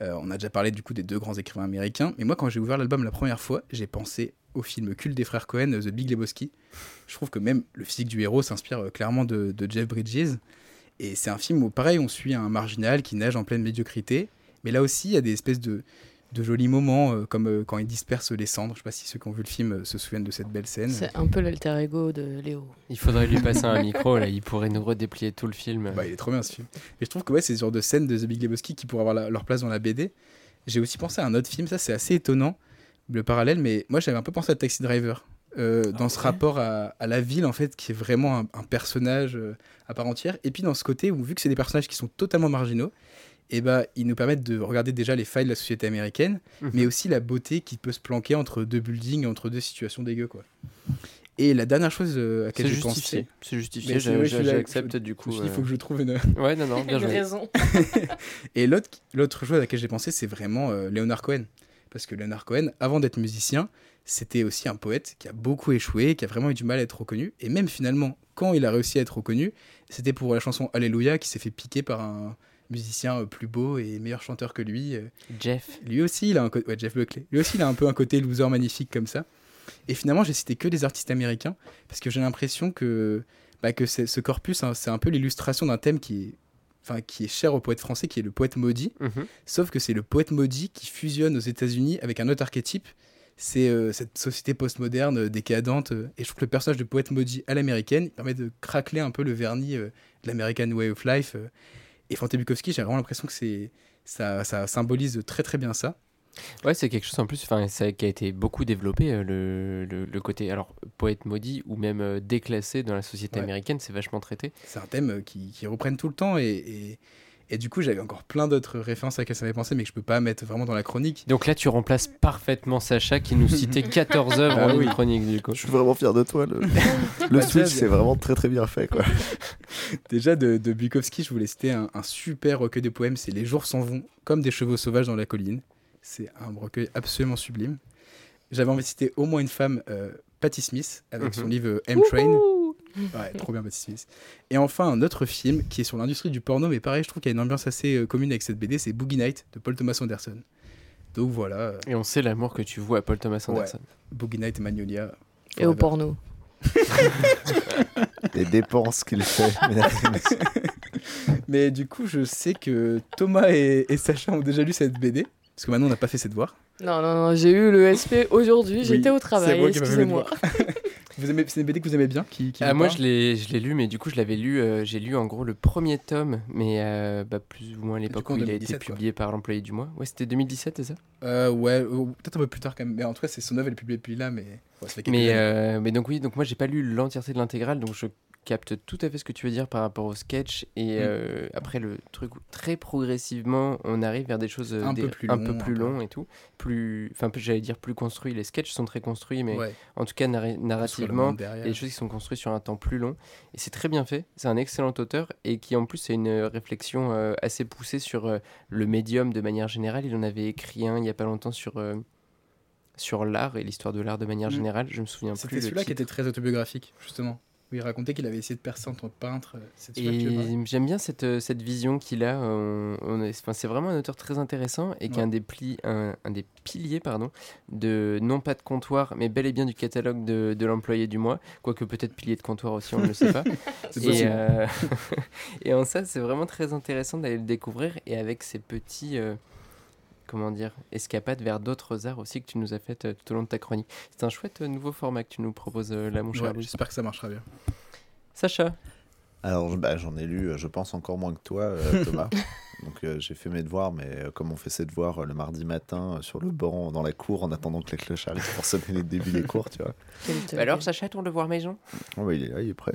F: Euh, on a déjà parlé du coup des deux grands écrivains américains, mais moi quand j'ai ouvert l'album la première fois, j'ai pensé au film culte des frères Cohen, The Big Lebowski. Je trouve que même le physique du héros s'inspire euh, clairement de, de Jeff Bridges. Et c'est un film où pareil, on suit un marginal qui nage en pleine médiocrité, mais là aussi il y a des espèces de, de jolis moments, euh, comme euh, quand il disperse les cendres. Je sais pas si ceux qui ont vu le film euh, se souviennent de cette belle scène.
B: C'est un peu l'alter ego de Léo.
E: Il faudrait lui passer un micro, là, il pourrait nous redéplier tout le film.
F: Bah, il est trop bien ce film. Mais je trouve que ouais, c'est ce genre de scènes de The Big Lebowski qui pourraient avoir la- leur place dans la BD. J'ai aussi pensé à un autre film, ça c'est assez étonnant, le parallèle, mais moi j'avais un peu pensé à Taxi Driver. euh, dans ce
E: ouais.
F: rapport à, à la ville en fait qui est vraiment un, un personnage euh, à part entière et puis dans ce côté où vu que c'est des personnages qui sont totalement marginaux et bah ils nous permettent de regarder déjà les failles de la société américaine
E: Mhm.
F: mais aussi la beauté qui peut se planquer entre deux buildings entre deux situations dégueu quoi et la dernière chose euh, à laquelle
E: justifié.
F: pensé
E: C'est justifié, je-
F: je
E: je- j'accepte du
F: je
E: coup.
F: il
E: euh,
F: faut que je trouve une,
E: Ouais, non, non, bien joué.
B: raison.
F: Et l'autre, l'autre chose à laquelle j'ai pensé, c'est vraiment euh, Leonard Cohen. Parce que Leonard Cohen, avant d'être musicien, c'était aussi un poète qui a beaucoup échoué, qui a vraiment eu du mal à être reconnu. Et même finalement, quand il a réussi à être reconnu, c'était pour la chanson Alléluia qui s'est fait piquer par un musicien euh, plus beau et meilleur chanteur que lui. Euh,
E: Jeff.
F: Lui aussi, il a un côté. Ouais, Jeff Buckley. Lui aussi, il a un peu un côté loser magnifique comme ça. Et finalement, j'ai cité que des artistes américains parce que j'ai l'impression que, bah, que ce corpus, hein, c'est un peu l'illustration d'un thème qui est, enfin, qui est cher au poète français, qui est le poète maudit.
E: Mhm.
F: Sauf que c'est le poète maudit qui fusionne aux États-Unis avec un autre archétype. C'est euh, cette société postmoderne euh, décadente. euh, et je trouve que le personnage de poète maudit à l'américaine permet de craqueler un peu le vernis de l'American Way of Life. Et Fante Bukowski, j'ai vraiment l'impression que c'est ça, ça symbolise très très bien ça.
E: Ouais, c'est quelque chose en plus enfin, ça, qui a été beaucoup développé, euh, le, le, le côté alors poète maudit ou même euh, déclassé dans la société
F: Ouais.
E: américaine, c'est vachement traité.
F: C'est un thème euh, qui, qui reprennent tout le temps et, et, et du coup j'avais encore plein d'autres références à laquelle ça m'avait pensé mais que je peux pas mettre vraiment dans la chronique.
E: Donc là, tu remplaces parfaitement Sacha qui nous citait 14 œuvres
F: Ah
E: en
F: oui.
E: une chronique du coup.
C: Je suis vraiment fier de toi. Le, le
F: Bah,
C: switch, c'est vraiment très très bien fait. Quoi.
F: Déjà de, de Bukowski, je voulais citer un, un super recueil de poèmes, c'est Les jours s'en vont comme des chevaux sauvages dans la colline. C'est un recueil absolument sublime. J'avais envie de citer au moins une femme, euh, Patti Smith, avec son
E: Mhm.
F: livre euh, M-Train. Ouais, trop bien Patti Smith. Et enfin, un autre film qui est sur l'industrie du porno, mais pareil, je trouve qu'il y a une ambiance assez euh, commune avec cette BD, c'est Boogie Night de Paul Thomas Anderson. Donc voilà, euh,
E: Et on sait l'amour que tu vois à Paul Thomas Anderson.
F: Boogie Night et Magnolia.
B: Et au porno.
C: Les dépenses qu'il fait.
F: Mais du coup, je sais que Thomas et, et Sacha ont déjà lu cette BD, parce que maintenant on n'a pas fait ses devoirs.
B: Non, non, non, j'ai eu le SP aujourd'hui,
F: Oui,
B: j'étais au travail, excusez-moi.
F: Vous aimez, c'est une BD que vous aimez bien qui, qui
E: Ah, moi, je l'ai, je l'ai lu, mais du coup, je l'avais lu. euh, j'ai lu en gros le premier tome, mais euh, bah, plus ou moins à l'époque
F: coup,
E: où il a été
F: 2017, quoi.
E: publié par l'employé du mois. Ouais, c'était 2017, c'est ça?
F: Euh, ouais, ou peut-être un peu plus tard quand même. Mais en tout cas, c'est son œuvre, elle est publiée depuis là, mais ouais, ça fait
E: mais, mais donc, oui, donc moi, j'ai pas lu l'entièreté de l'intégrale, donc je capte tout à fait ce que tu veux dire par rapport au sketch. Et
F: Mm.
E: euh, après, le truc où très progressivement, on arrive vers des choses euh,
F: Un
E: des-
F: peu plus
E: un
F: long,
E: peu
F: un
E: plus
F: peu.
E: long et tout. Plus, enfin, j'allais dire plus construits. Les sketchs sont très construits, mais
F: ouais,
E: en tout cas, narrativement, Il y a des choses qui sont construites sur un temps plus long et c'est très bien fait. C'est un excellent auteur et qui en plus a une euh, réflexion euh, assez poussée sur euh, le médium de manière générale. Il en avait écrit un il y a pas longtemps sur euh, sur l'art et l'histoire de l'art de manière
F: Mm.
E: générale. Je me souviens plus.
F: C'était celui-là qui était très autobiographique, justement. Où il racontait qu'il avait essayé de percer en tant que peintre. Parler
E: Et j'aime bien cette, euh, cette vision qu'il a. on- on enfin, c'est vraiment un auteur très intéressant et qui est un des, plis, un, un des piliers pardon, de non pas de comptoir, mais bel et bien du catalogue de, de l'employé du mois. Quoique peut-être pilier de comptoir aussi, on ne le sait pas. Et, euh, en ça, c'est vraiment très intéressant d'aller le découvrir et avec ces petits, euh, comment dire, escapades vers d'autres arts aussi que tu nous as fait euh, tout au long de ta chronique. C'est un chouette euh, nouveau format que tu nous proposes euh, là, mon cher
F: Ouais. J'espère que ça marchera bien.
E: Sacha,
C: Alors, bah, j'en ai lu, je pense, encore moins que toi, euh, Thomas. Donc, euh, j'ai fait mes devoirs, mais euh, comme on fait ses devoirs euh, le mardi matin euh, sur le banc dans la cour en attendant que la cloche arrive pour sonner les débuts des cours, tu vois.
E: Bah alors Sacha, ton devoir maison?
C: Oh, bah, il est là, il est prêt.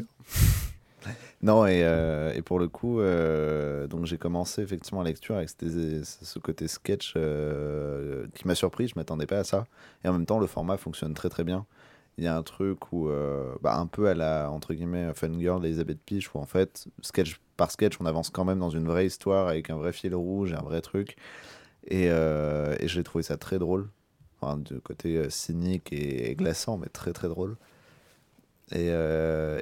C: non, et, euh, et pour le coup, euh, j'ai commencé effectivement la lecture avec ce côté sketch euh, qui m'a surpris, je m'attendais pas à ça. Et en même temps, le format fonctionne très très bien. Il y a un truc où, bah, un peu à la, entre guillemets, Fun Girl d'Elisabeth Peach, où en fait, sketch par sketch, on avance quand même dans une vraie histoire avec un vrai fil rouge et un vrai truc. Et, et j'ai trouvé ça très drôle. Enfin, du côté cynique et, glaçant, mais très très drôle. Et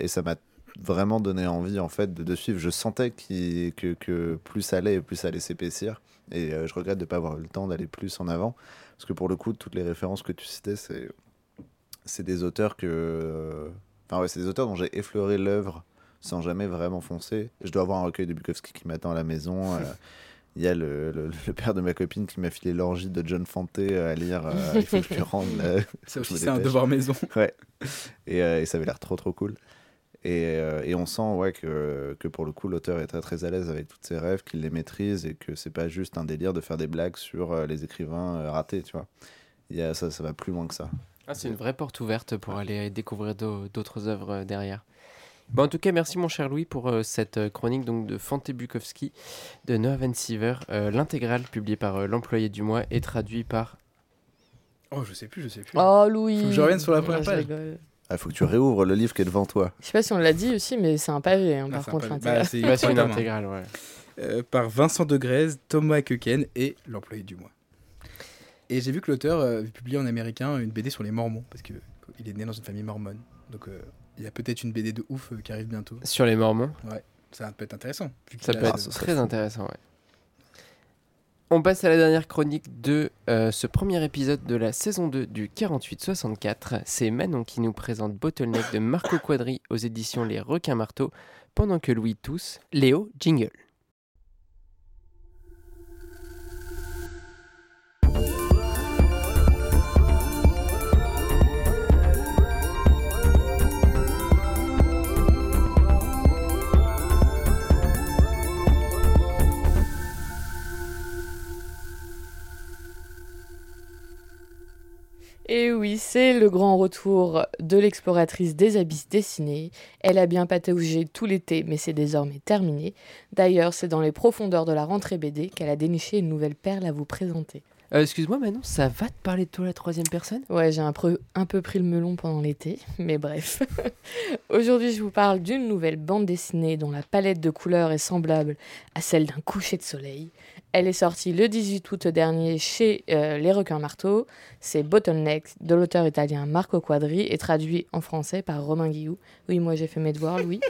C: ça m'a vraiment donné envie en fait de, de suivre. Je sentais que, que plus ça allait, plus ça allait s'épaissir. Et euh, je regrette de ne pas avoir eu le temps d'aller plus en avant. Parce que pour le coup, toutes les références que tu citais, c'est, des auteurs que. euh, Enfin, ouais, c'est des auteurs dont j'ai effleuré l'œuvre sans jamais vraiment foncer. Je dois avoir un recueil de Bukowski qui m'attend à la maison. euh, Il y a le, le- le père de ma copine qui m'a filé l'orgie de John Fante à lire. euh, il faut que je lui rende.
F: aussi, c'est un devoir maison.
C: et, euh, et ça avait l'air trop trop cool. Et, euh, et on sent ouais, que, que pour le coup l'auteur est très très à l'aise avec toutes ses rêves, qu'il les maîtrise et que c'est pas juste un délire de faire des blagues sur euh, les écrivains euh, ratés, tu vois. Il y a, ça, ça va plus loin que ça.
E: Ah, c'est une vraie porte ouverte pour aller découvrir d'au- d'autres œuvres derrière. Bon, en tout cas, merci mon cher Louis pour euh, cette chronique donc, de Fante Bukowski de Noah Van Siever. Euh, L'intégrale publiée par euh, l'employé du mois et traduit par...
F: Oh, je sais plus, je sais plus.
B: Oh Louis
F: Faut que je revienne sur la première page.
C: Il faut que tu réouvres le livre qui est devant toi.
B: Je sais pas si on l'a dit aussi, mais c'est un pavé, hein,
F: Ah,
B: par
F: c'est un
B: contre,
F: pavé. Bah, c'est
E: Bah, c'est une intégrale, ouais.
F: Euh, par Vincent Degrez, Thomas Keuken et l'employé du mois. Et j'ai vu que l'auteur euh, avait publié en américain une BD sur les Mormons, parce qu'il est né dans une famille mormone. Donc euh, il y a peut-être une BD de ouf euh, qui arrive bientôt.
E: Sur les Mormons,
F: Ça peut être intéressant. vu
E: ça peut être très intéressant, ouais. On passe à la dernière chronique de euh, ce premier épisode de la saison 2 du 48-64. C'est Manon qui nous présente Bottleneck de Marco Quadri aux éditions Les Requins Marteaux, pendant que Louis tousse, Léo jingle.
B: Oui, c'est le grand retour de l'exploratrice des abysses dessinés. Elle a bien pataugé tout l'été, mais c'est désormais terminé. D'ailleurs, c'est dans les profondeurs de la rentrée BD qu'elle a déniché une nouvelle perle à vous présenter.
E: Euh, Excuse-moi, Manon, ça va te parler de toi la troisième personne?
B: Ouais, j'ai un peu, un peu pris le melon pendant l'été, mais bref. Aujourd'hui, je vous parle d'une nouvelle bande dessinée dont la palette de couleurs est semblable à celle d'un coucher de soleil. Elle est sortie le 18 août dernier chez euh, Les Requins Marteaux. C'est Bottleneck de l'auteur italien Marco Quadri et traduit en français par Romain Guillou. Oui, moi j'ai fait mes devoirs, Louis.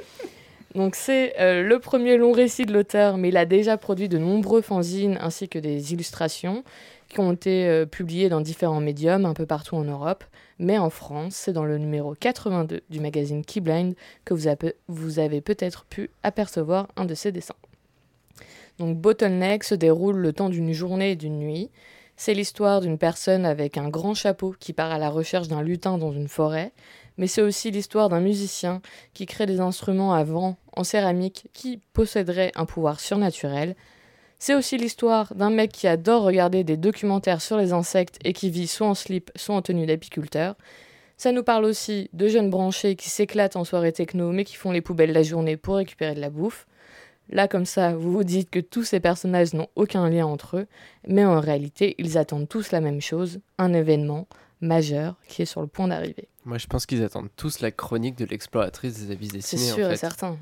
B: Donc c'est euh, le premier long récit de l'auteur, mais il a déjà produit de nombreux fanzines ainsi que des illustrations qui ont été euh, publiées dans différents médiums un peu partout en Europe. Mais en France, c'est dans le numéro 82 du magazine Keyblind que vous, avez- vous avez peut-être pu apercevoir un de ses dessins. Donc Bottleneck se déroule le temps d'une journée et d'une nuit. C'est l'histoire d'une personne avec un grand chapeau qui part à la recherche d'un lutin dans une forêt, mais c'est aussi l'histoire d'un musicien qui crée des instruments à vent en céramique qui posséderaient un pouvoir surnaturel. C'est aussi l'histoire d'un mec qui adore regarder des documentaires sur les insectes et qui vit soit en slip, soit en tenue d'apiculteur. Ça nous parle aussi de jeunes branchés qui s'éclatent en soirée techno mais qui font les poubelles la journée pour récupérer de la bouffe. Là, comme ça, vous vous dites que tous ces personnages n'ont aucun lien entre eux, mais en réalité, ils attendent tous la même chose, un événement majeur qui est sur le point d'arriver.
E: Moi, je pense qu'ils attendent tous la chronique de l'exploratrice des
B: C'est
E: dessinés.
B: sûr
E: en
B: et certain.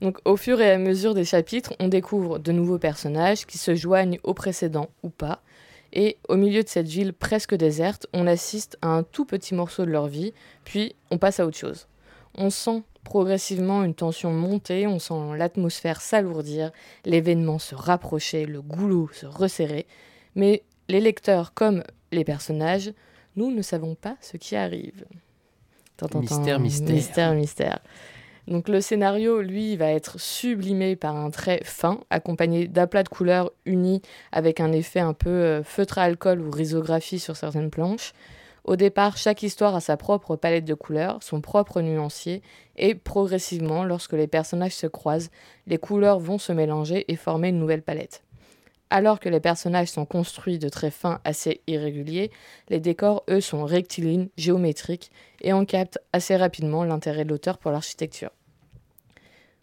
B: Donc, au fur et à mesure des chapitres, on découvre de nouveaux personnages qui se joignent aux précédents ou pas. Et au milieu de cette ville presque déserte, on assiste à un tout petit morceau de leur vie, puis on passe à autre chose. On sent progressivement une tension monter, on sent l'atmosphère s'alourdir, l'événement se rapprocher, le goulot se resserrer. Mais les lecteurs comme les personnages, nous ne savons pas ce qui arrive.
E: Mystère, mystère.
B: Mystère, mystère. Donc le scénario, lui, va être sublimé par un trait fin, accompagné d'aplats de couleurs unis avec un effet un peu euh, feutre à alcool ou risographie sur certaines planches. Au départ, chaque histoire a sa propre palette de couleurs, son propre nuancier, et progressivement, lorsque les personnages se croisent, les couleurs vont se mélanger et former une nouvelle palette. Alors que les personnages sont construits de traits fins assez irréguliers, les décors, eux, sont rectilignes, géométriques, et on capte assez rapidement l'intérêt de l'auteur pour l'architecture.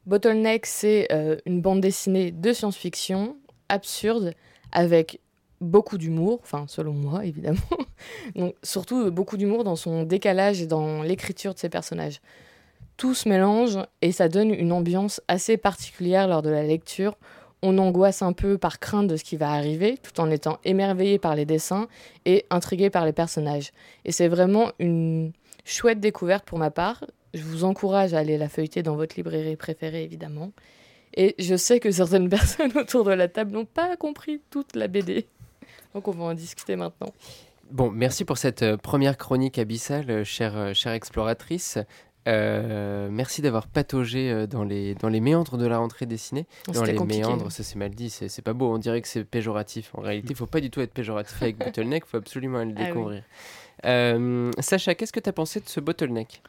B: Bottleneck, c'est euh, une bande dessinée de science-fiction absurde avec beaucoup d'humour, enfin selon moi évidemment, donc surtout euh, beaucoup d'humour dans son décalage et dans l'écriture de ses personnages. Tout se mélange et ça donne une ambiance assez particulière lors de la lecture. On angoisse un peu par crainte de ce qui va arriver, tout en étant émerveillé par les dessins et intrigué par les personnages. Et c'est vraiment une chouette découverte pour ma part. Je vous encourage à aller la feuilleter dans votre librairie préférée, évidemment. Et je sais que certaines personnes autour de la table n'ont pas compris toute la BD. Donc on va en discuter maintenant.
E: Bon, merci pour cette euh, première chronique abyssale, euh, chère, euh, chère exploratrice. Euh, merci d'avoir pataugé euh, dans les, dans les méandres de la rentrée dessinée. Dans
B: C'était
E: les
B: compliqué.
E: méandres, ça c'est mal dit, c'est pas beau, on dirait que c'est péjoratif. En réalité, il faut pas du tout être péjoratif avec Bottleneck, il faut absolument aller le
B: Ah oui.
E: découvrir. Euh, Sacha, qu'est-ce que tu as pensé de ce Bottleneck?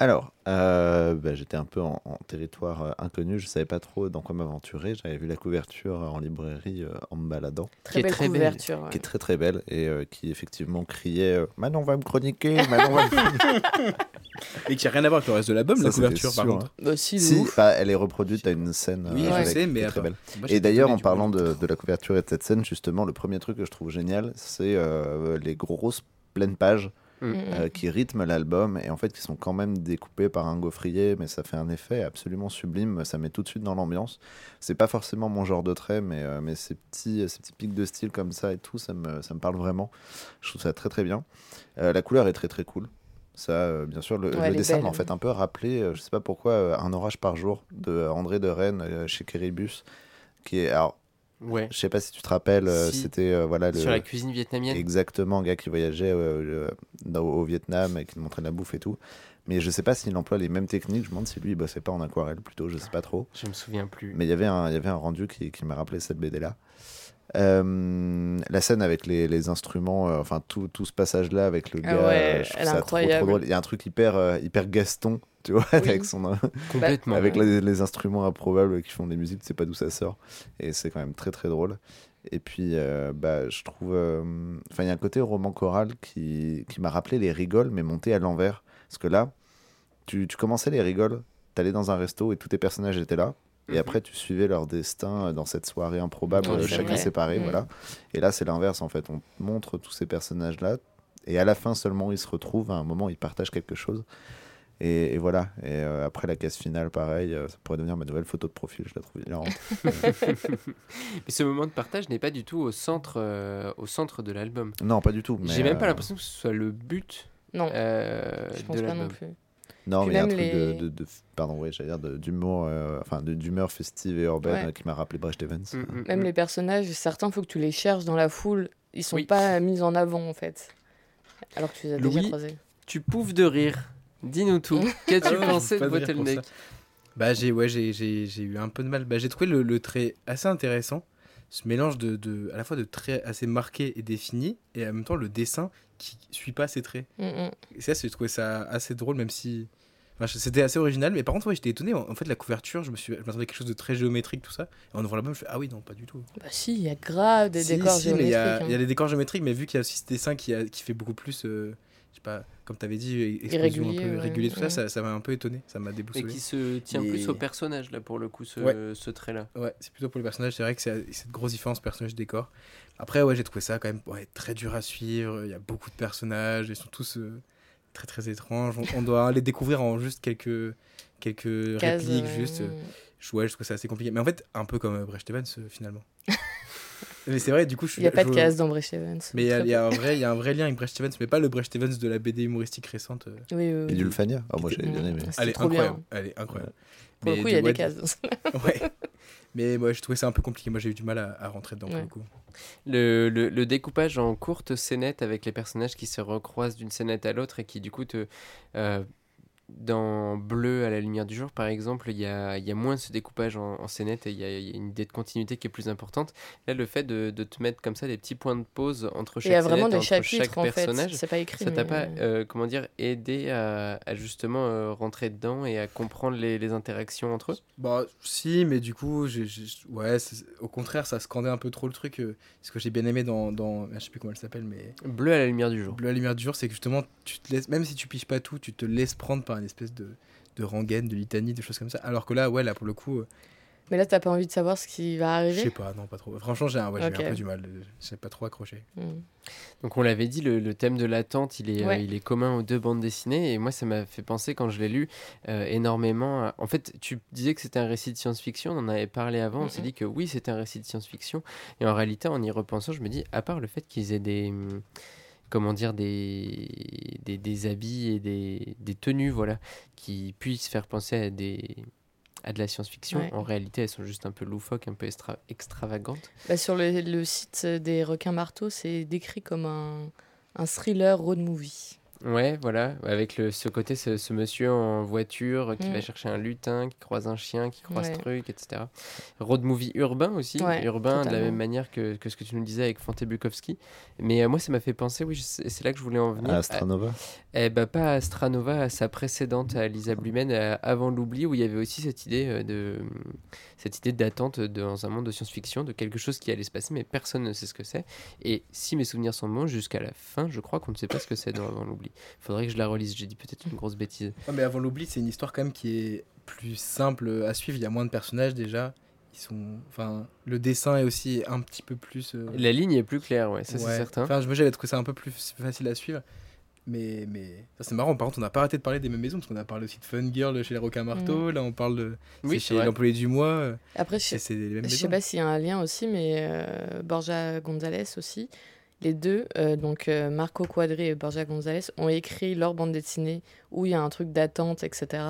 C: Alors, euh, bah, j'étais un peu en, en territoire euh, inconnu, je savais pas trop dans quoi m'aventurer. J'avais vu la couverture euh, en librairie euh, en me baladant,
B: Très
E: qui est
B: belle
E: très belle,
B: couverture. ouais.
C: qui est très très belle et euh, qui effectivement criait euh, Manon va me chroniquer, Manon va me chroniquer.
F: Et qui a rien à voir avec le reste de l'album, la couverture par
C: sûr,
F: contre.
B: Bah, si,
C: bah, elle est reproduite à une scène.
F: Oui,
C: euh,
F: je
C: avec-
F: sais,
C: qui
F: mais
C: est très belle.
F: Moi,
C: Et d'ailleurs, en parlant de, de la couverture et de cette scène, justement, le premier truc que je trouve génial, c'est euh, les grosses pleines pages
B: Mm, mm.
C: euh, qui rythment l'album et en fait qui sont quand même découpées par un gaufrier, mais ça fait un effet absolument sublime. Ça met tout de suite dans l'ambiance. C'est pas forcément mon genre de trait, mais, euh, mais ces, petits, ces petits pics de style comme ça et tout, ça me, ça me parle vraiment. Je trouve ça très très bien. Euh, la couleur est très très cool. Ça, euh, bien sûr, le,
B: Ouais,
C: dessin m'a en fait un peu rappelé, euh, je sais pas pourquoi, euh, Un orage par jour de euh, André de Rennes euh, chez Kéribus, qui est, alors,
E: Ouais.
C: je sais pas si tu te rappelles, euh,
E: Si.
C: c'était euh, voilà le
E: Sur la cuisine vietnamienne
C: exactement un gars qui voyageait euh, euh, au Vietnam et qui nous montrait de la bouffe et tout. Mais je sais pas s'il emploie les mêmes techniques. Je me demande si lui il bossait pas en aquarelle plutôt. Je sais pas trop.
E: Je me souviens plus.
C: Mais il y avait un, il y avait un rendu qui, qui m'a rappelé cette BD là. Euh, la scène avec les, les instruments, euh, enfin tout, tout ce passage là avec le
B: Ah
C: gars,
B: ouais,
C: euh, je trouve
B: elle
C: ça trop,
B: incroyable.
C: trop drôle. Il y a un truc hyper, euh, hyper Gaston, tu vois,
B: Oui.
C: avec son,
E: Complètement.
C: avec les, les instruments improbables qui font des musiques, tu sais pas d'où ça sort. Et c'est quand même très très drôle. Et puis, euh, bah, je trouve. euh, Enfin, il y a un côté roman choral qui, qui m'a rappelé les rigoles, mais monté à l'envers. Parce que là, tu, tu commençais les rigoles, t'allais dans un resto et tous tes personnages étaient là. Et
E: Mhm.
C: après, tu suivais leur destin dans cette soirée improbable,
E: Ouais,
C: euh, chacun
B: vrai.
C: séparé. Voilà. Et là, c'est l'inverse, en fait. On montre tous ces personnages-là. Et à la fin seulement, ils se retrouvent. À un moment, ils partagent quelque chose. Et, et voilà. Et euh, après, la case finale, pareil, euh, ça pourrait devenir ma nouvelle photo de profil. Je la trouve hilarante.
E: Mais ce moment de partage n'est pas du tout au centre, euh, au centre de l'album.
C: non, pas du tout.
E: J'ai même pas
C: euh,
E: l'impression que ce soit le but
B: Non,
E: euh,
B: je pense
E: de
B: pas non
E: l'album.
B: plus.
C: Non,
B: Puis
C: mais il y a un truc
B: les-
C: de, de, de- Pardon, oui, j'allais dire d'humour, euh, enfin de- d'humeur festive et urbaine
B: Ouais.
C: qui m'a rappelé Brecht Evans.
E: Mm, mm,
B: Même
E: mm.
B: les personnages, certains, faut que tu les cherches dans la foule. Ils sont
E: Oui.
B: pas mis en avant, en fait. Alors que tu les as déjà
E: Louis
B: croisés.
E: Tu pouffes de rire. Dis-nous tout. Qu'as-tu pensé de Bottleneck
F: Bah j'ai ouais j'ai j'ai j'ai eu un peu de mal. Bah j'ai trouvé le, le trait assez intéressant. Ce mélange de, de à la fois de traits assez marqués et définis et en même temps le dessin qui suit pas ces traits. Et ça j'ai trouvé ça assez drôle même si c'était assez original mais par contre ouais, j'étais étonné en fait la couverture je me suis je m'attendais à quelque chose de très géométrique tout ça et en ouvrant l'album je fais ah oui non pas du tout.
B: Bah si, il y a grave des
F: Si,
B: décors
F: si, mais il y a,
B: géométriques.
F: il y a
B: hein.
F: des décors géométriques mais vu qu'il y a aussi ce dessin qui, a- qui fait beaucoup plus euh, je sais pas comme tu avais dit explosion
B: Irrégulier,
F: un peu
B: ouais,
F: régulier tout
B: ouais.
F: ça ça m'a un peu étonné ça m'a
E: Et
F: déboussolé.
E: qui se tient plus au personnage, là, pour le coup, ce,
F: Ouais.
E: ce trait-là.
F: Ouais, c'est plutôt pour les personnages. C'est vrai que c'est cette grosse différence personnage-décor. Après, ouais, j'ai trouvé ça quand même ouais, très dur à suivre. Il y a beaucoup de personnages. Ils sont tous euh, très très étranges. On, on doit les découvrir en juste quelques, quelques
B: Case,
F: répliques.
B: euh,
F: Juste. Je, ouais, je trouve ça assez compliqué. Mais en fait, un peu comme euh, Brecht Evans euh, finalement. mais c'est vrai, du coup, je suis.
B: Il n'y a pas de case dans Brecht Evans.
F: Mais il y, a- y un vrai, il y a un vrai lien avec Brecht Evans, mais pas le Brecht Evans de la BD humoristique récente. euh.
B: Oui, oui, oui.
C: Et Dulfania Oh, moi, j'avais bien aimé.
B: C'était
F: Elle est
B: trop
F: incroyable.
B: bien.
F: Elle est incroyable.
B: Pour le coup, il y a des cases.
F: Ouais. Mais moi, je trouvais ça un peu compliqué. Moi, j'ai eu du mal à, à rentrer dedans pour
B: Ouais.
F: le coup.
E: Le, le, le découpage en courtes scénettes avec les personnages qui se recroisent d'une scénette à l'autre et qui, du coup, te. euh, dans Bleu à la lumière du jour, par exemple, il y a, y a moins ce découpage en, en scénette et il y, a, il y a une idée de continuité qui est plus importante. Là, le fait de, de te mettre comme ça des petits points de pause entre
B: Il
E: chaque
B: y a vraiment
E: scénette et
B: des
E: entre
B: chapitres,
E: chaque
B: en fait.
E: personnage,
B: C'est pas écrit.
E: ça t'a
B: mais,
E: pas,
B: euh,
E: euh, comment dire, aidé à, à justement euh, rentrer dedans et à comprendre les, les interactions entre eux?
F: Bah, si, mais du coup, ouais, au contraire, ça scandait un peu trop le truc. euh, ce que j'ai bien aimé dans, dans. Je sais plus comment elle s'appelle, mais.
E: Bleu à la lumière du jour.
F: Bleu à la lumière du jour, c'est que justement, tu te laisses, même si tu piges pas tout, tu te laisses prendre par une espèce de, de rengaine, de litanie, de choses comme ça. Alors que là, ouais, là, pour le coup, euh,
B: Mais là, t'as pas envie de savoir ce qui va
F: je sais
B: arriver
F: pas, non, pas trop. Franchement, j'ai, un- ouais, eu un peu du mal. euh, J'ai pas trop accroché.
B: Mm.
E: Donc on l'avait dit, le, le thème de l'attente, il, est, euh, il est commun aux deux bandes dessinées. Et moi, ça m'a fait penser, quand je l'ai lu, euh, énormément... à- En fait, tu disais que c'était un récit de science-fiction, on en avait parlé avant, on s'est dit que oui, c'était un récit de science-fiction. Et en réalité, en y repensant, je me dis, à part le fait qu'ils aient des... Comment dire, des, des, des habits et des, des tenues, voilà, qui puissent faire penser à des à de la science-fiction.
B: Ouais.
E: En réalité, elles sont juste un peu loufoques, un peu extra- extravagantes.
B: Bah, sur le, le site des requins marteaux, c'est décrit comme un, un thriller road movie.
E: Ouais, voilà, avec le, ce côté, ce, ce monsieur en voiture qui
B: Mm.
E: va chercher un lutin, qui croise un chien, qui croise
B: Ouais.
E: truc, etc. Road movie urbain aussi,
B: Ouais,
E: urbain de la même manière que, que ce que tu nous disais avec Fante Bukowski. Mais euh, moi, ça m'a fait penser, oui, c'est là que je voulais en venir. À-
C: Astranova
E: eh bah, pas à Stranova, à sa précédente, à Lisa Blumen, à Avant l'oubli, où il y avait aussi cette idée euh, de cette idée d'attente dans un monde de science-fiction, de quelque chose qui allait se passer, mais personne ne sait ce que c'est. Et si mes souvenirs sont bons, jusqu'à la fin, je crois qu'on ne sait pas ce que c'est dans Avant l'oubli. Faudrait que je la relise. J'ai dit peut-être une grosse bêtise.
F: Ouais, mais avant l'oubli, c'est une histoire quand même qui est plus simple à suivre. Il y a moins de personnages déjà. Ils sont, enfin, le dessin est aussi un petit peu plus. euh,
E: La ligne est plus claire, ouais, ça c'est certain.
F: Enfin, je me j'avais trouvé ça un peu plus facile à suivre. Mais, mais c'est marrant. Par contre, on n'a pas arrêté de parler des mêmes maisons parce qu'on a parlé aussi de Fun Girl chez les Requins Marteaux. Là, on parle de
E: oui,
F: chez l'employé du mois.
B: Après, je sais, pas s'il y a un lien aussi, mais euh, Borja González aussi. Les deux, euh, donc euh, Marco Quadri et Borja González, ont écrit leur bande dessinée où il y a un truc d'attente, etc.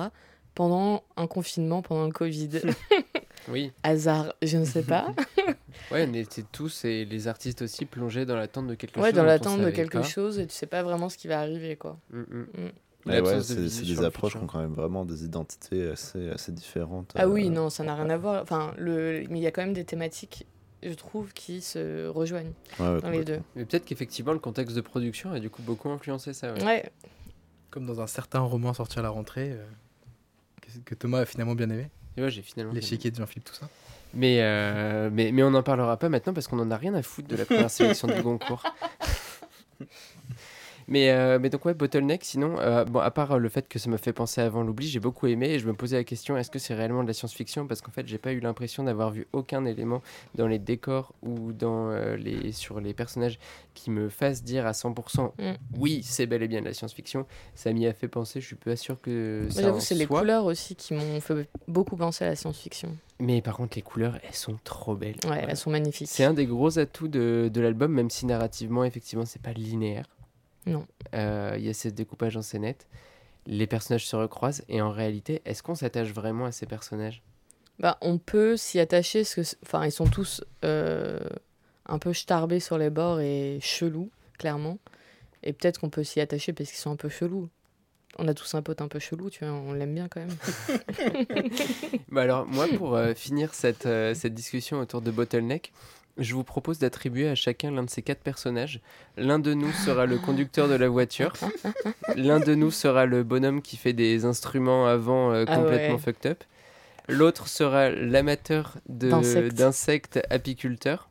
B: pendant un confinement, pendant le Covid.
E: Oui,
B: Hasard, je ne sais pas.
E: ouais, on était tous et les artistes aussi plongés dans l'attente de quelque
B: ouais,
E: chose.
B: dans
E: dont on
B: l'attente de quelque
E: pas.
B: chose et tu sais pas vraiment ce qui va arriver, quoi.
E: Mm, mm.
B: Mm.
C: Ouais,
E: de
C: c'est des approches qui ont quand même vraiment des identités assez, assez différentes.
B: Ah oui,
C: euh,
B: non, ça n'a rien à voir. Enfin, le... mais il y a quand même des thématiques, je trouve, qui se rejoignent
C: ouais, ouais,
B: dans les deux.
E: Mais peut-être qu'effectivement, le contexte de production a du coup beaucoup influencé ça. ouais.
B: Ouais,
F: Comme dans un certain roman sorti à la rentrée, euh, que, que Thomas a finalement bien aimé.
E: Et ouais, j'ai finalement.
F: Chiquets de Jean-Philippe, tout ça.
E: Mais, euh, mais, mais on n'en parlera pas maintenant parce qu'on en a rien à foutre de la première sélection du Goncourt. Mais, euh, mais donc ouais, Bottleneck, sinon, euh, bon, à part euh, le fait que ça me fait penser avant l'oubli, j'ai beaucoup aimé et je me posais la question, est-ce que c'est réellement de la science-fiction? Parce qu'en fait, j'ai pas eu l'impression d'avoir vu aucun élément dans les décors ou dans, euh, les, sur les personnages qui me fasse dire à 100%
B: Mm.
E: oui, c'est bel et bien de la science-fiction. Ça m'y a fait penser, je suis pas sûr que ça
B: J'avoue, c'est les couleurs aussi qui m'ont fait beaucoup penser à la science-fiction.
E: Mais par contre, les couleurs, elles sont trop belles.
B: Ouais, elles sont magnifiques.
E: C'est un des gros atouts de, de l'album, même si narrativement, effectivement, c'est pas linéaire.
B: Non.
E: Euh, Il y a ce découpage en scénette. Les personnages se recroisent et en réalité, est-ce qu'on s'attache vraiment à ces personnages?
B: Bah, on peut s'y attacher, parce que, enfin, ils sont tous euh, un peu starbés sur les bords et chelous, clairement. Et peut-être qu'on peut s'y attacher parce qu'ils sont un peu chelous. On a tous un pote un peu chelou, tu vois, on l'aime bien quand même.
E: Bah alors, moi, pour euh, finir cette, euh, cette discussion autour de Bottleneck, je vous propose d'attribuer à chacun l'un de ces quatre personnages. L'un de nous sera le conducteur de la voiture. L'un de nous sera le bonhomme qui fait des instruments avant euh,
B: Ah
E: complètement
B: ouais.
E: fucked up. L'autre sera l'amateur
B: d'insectes
E: apiculteurs.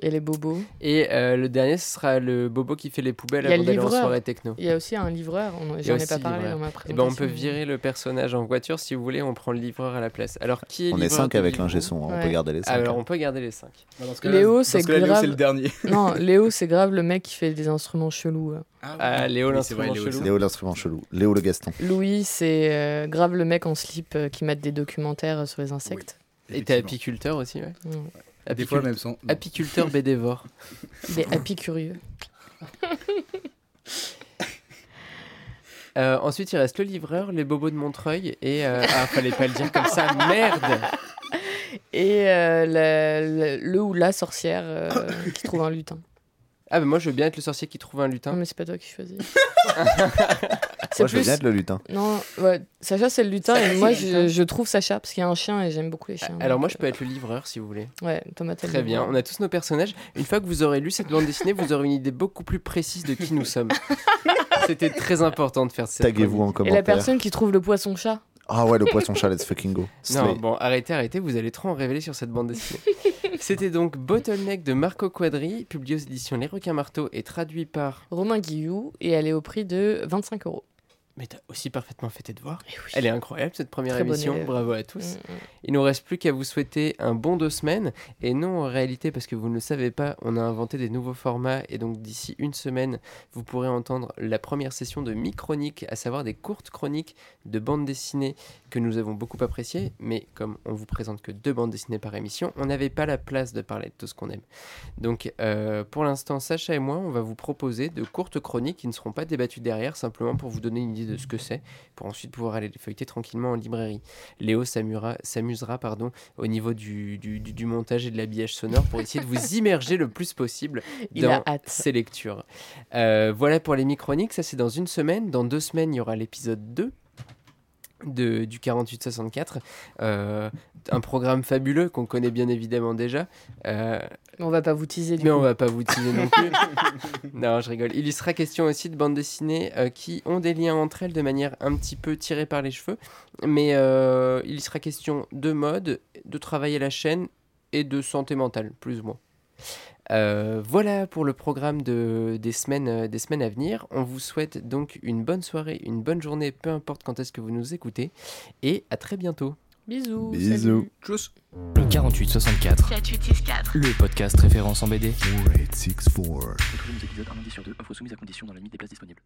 B: Et les bobos.
E: Et euh, le dernier, ce sera le bobo qui fait les poubelles avant
B: le
E: d'aller en soirée techno.
B: Il y a aussi un livreur, on- j'en ai pas parlé
E: livreur.
B: dans ma
E: Et
B: présentation.
E: ben on peut virer le personnage en voiture si vous voulez, on prend le livreur à la place. Alors qui est
C: On est
E: livreur
C: 5
E: de
C: avec l'ingé son, hein, on
B: Ouais.
C: peut garder les 5.
E: Alors on peut garder les 5.
F: Dans ce
B: Léo, c'est
F: Léo,
B: grave.
F: c'est le dernier.
B: Non, Léo, c'est grave le mec qui fait des instruments chelous. là.
E: Ah, Léo,
F: Oui, c'est
E: l'instrument
F: Léo,
E: chelou.
F: c'est-
C: Léo l'instrument chelou. Léo le Gaston.
B: Louis, c'est euh, grave le mec en slip euh, qui mate des documentaires euh, sur les insectes.
E: Et t'es apiculteur aussi, ouais.
F: Des fois même sans.
E: Apiculteur bédévore.
B: Des happy curieux.
E: Euh, ensuite, il reste le livreur, les bobos de Montreuil et. euh, Ah, fallait pas le dire comme ça, merde
B: Et euh, le ou la sorcière euh, qui trouve un lutin.
E: Ah, mais moi je veux bien être le sorcier qui trouve un
B: Non,
E: lutin.
B: mais c'est pas toi qui choisis.
C: Moi, je veux bien être le lutin.
B: Non, ouais, Sacha, c'est le lutin. Et moi, je, je trouve Sacha parce qu'il y a un chien et j'aime beaucoup les chiens.
E: Alors moi je peux être le livreur si vous voulez.
B: euh, Ouais, Thomas, t'as le
E: Très bien,
B: livreur.
E: on a tous nos personnages. Une fois que vous aurez lu cette bande dessinée, vous aurez une idée beaucoup plus précise de qui nous sommes. C'était très important de faire cette
C: Taguez-vous en
B: Et la personne qui trouve le poisson-chat
C: Ah ouais, le poisson chat, let's fucking go.
E: Non, bon, arrêtez, arrêtez, vous allez trop en révéler sur cette bande dessinée. C'était donc Bottleneck de Marco Quadri, publié aux éditions Les Requins Marteaux et traduit par.
B: Romain Guillou et elle est au prix de 25 euros.
E: Mais t'as aussi parfaitement fait tes devoirs.
B: Oui.
E: Elle est incroyable cette première
B: Très
E: émission, bravo à tous.
B: Mm, mm.
E: Il nous reste plus qu'à vous souhaiter un bon deux semaines. Et non, en réalité, parce que vous ne le savez pas, on a inventé des nouveaux formats. Et donc, d'ici une semaine, vous pourrez entendre la première session de mi-chronique, à savoir des courtes chroniques de bandes dessinées que nous avons beaucoup appréciées. Mais comme on vous présente que deux bandes dessinées par émission, on n'avait pas la place de parler de tout ce qu'on aime. Donc, euh, pour l'instant, Sacha et moi, on va vous proposer de courtes chroniques qui ne seront pas débattues derrière, simplement pour vous donner une idée de ce que c'est, pour ensuite pouvoir aller les feuilleter tranquillement en librairie. Léo s'amusera, pardon, au niveau du, du, montage et de l'habillage sonore pour essayer de vous immerger le plus possible dans ces lectures. Euh, voilà pour les mi-chroniques, ça c'est dans une semaine. Dans deux semaines, il y aura l'épisode 2 de, du 48-64. Euh, un programme fabuleux qu'on connaît bien évidemment déjà. Euh,
B: on va pas vous teaser du
E: mais
B: coup.
E: on va pas vous teaser non plus. non, je rigole. Il y sera question aussi de bandes dessinées euh, qui ont des liens entre elles de manière un petit peu tirée par les cheveux. Mais euh, il y sera question de mode, de travailler la chaîne et de santé mentale, plus ou moins. Euh, voilà pour le programme de, des, semaines, euh, des semaines à venir. On vous souhaite donc une bonne soirée, une bonne journée, peu importe quand est-ce que vous nous écoutez. Et à très bientôt.
B: Bisous.
C: Bisous.
F: Tchuss.
A: Le 4864,
G: 4864.
A: le podcast référence en BD.
C: 4864.
D: Retrouvez nos épisodes un lundi sur deux, offre soumise à condition dans la limite des places disponibles.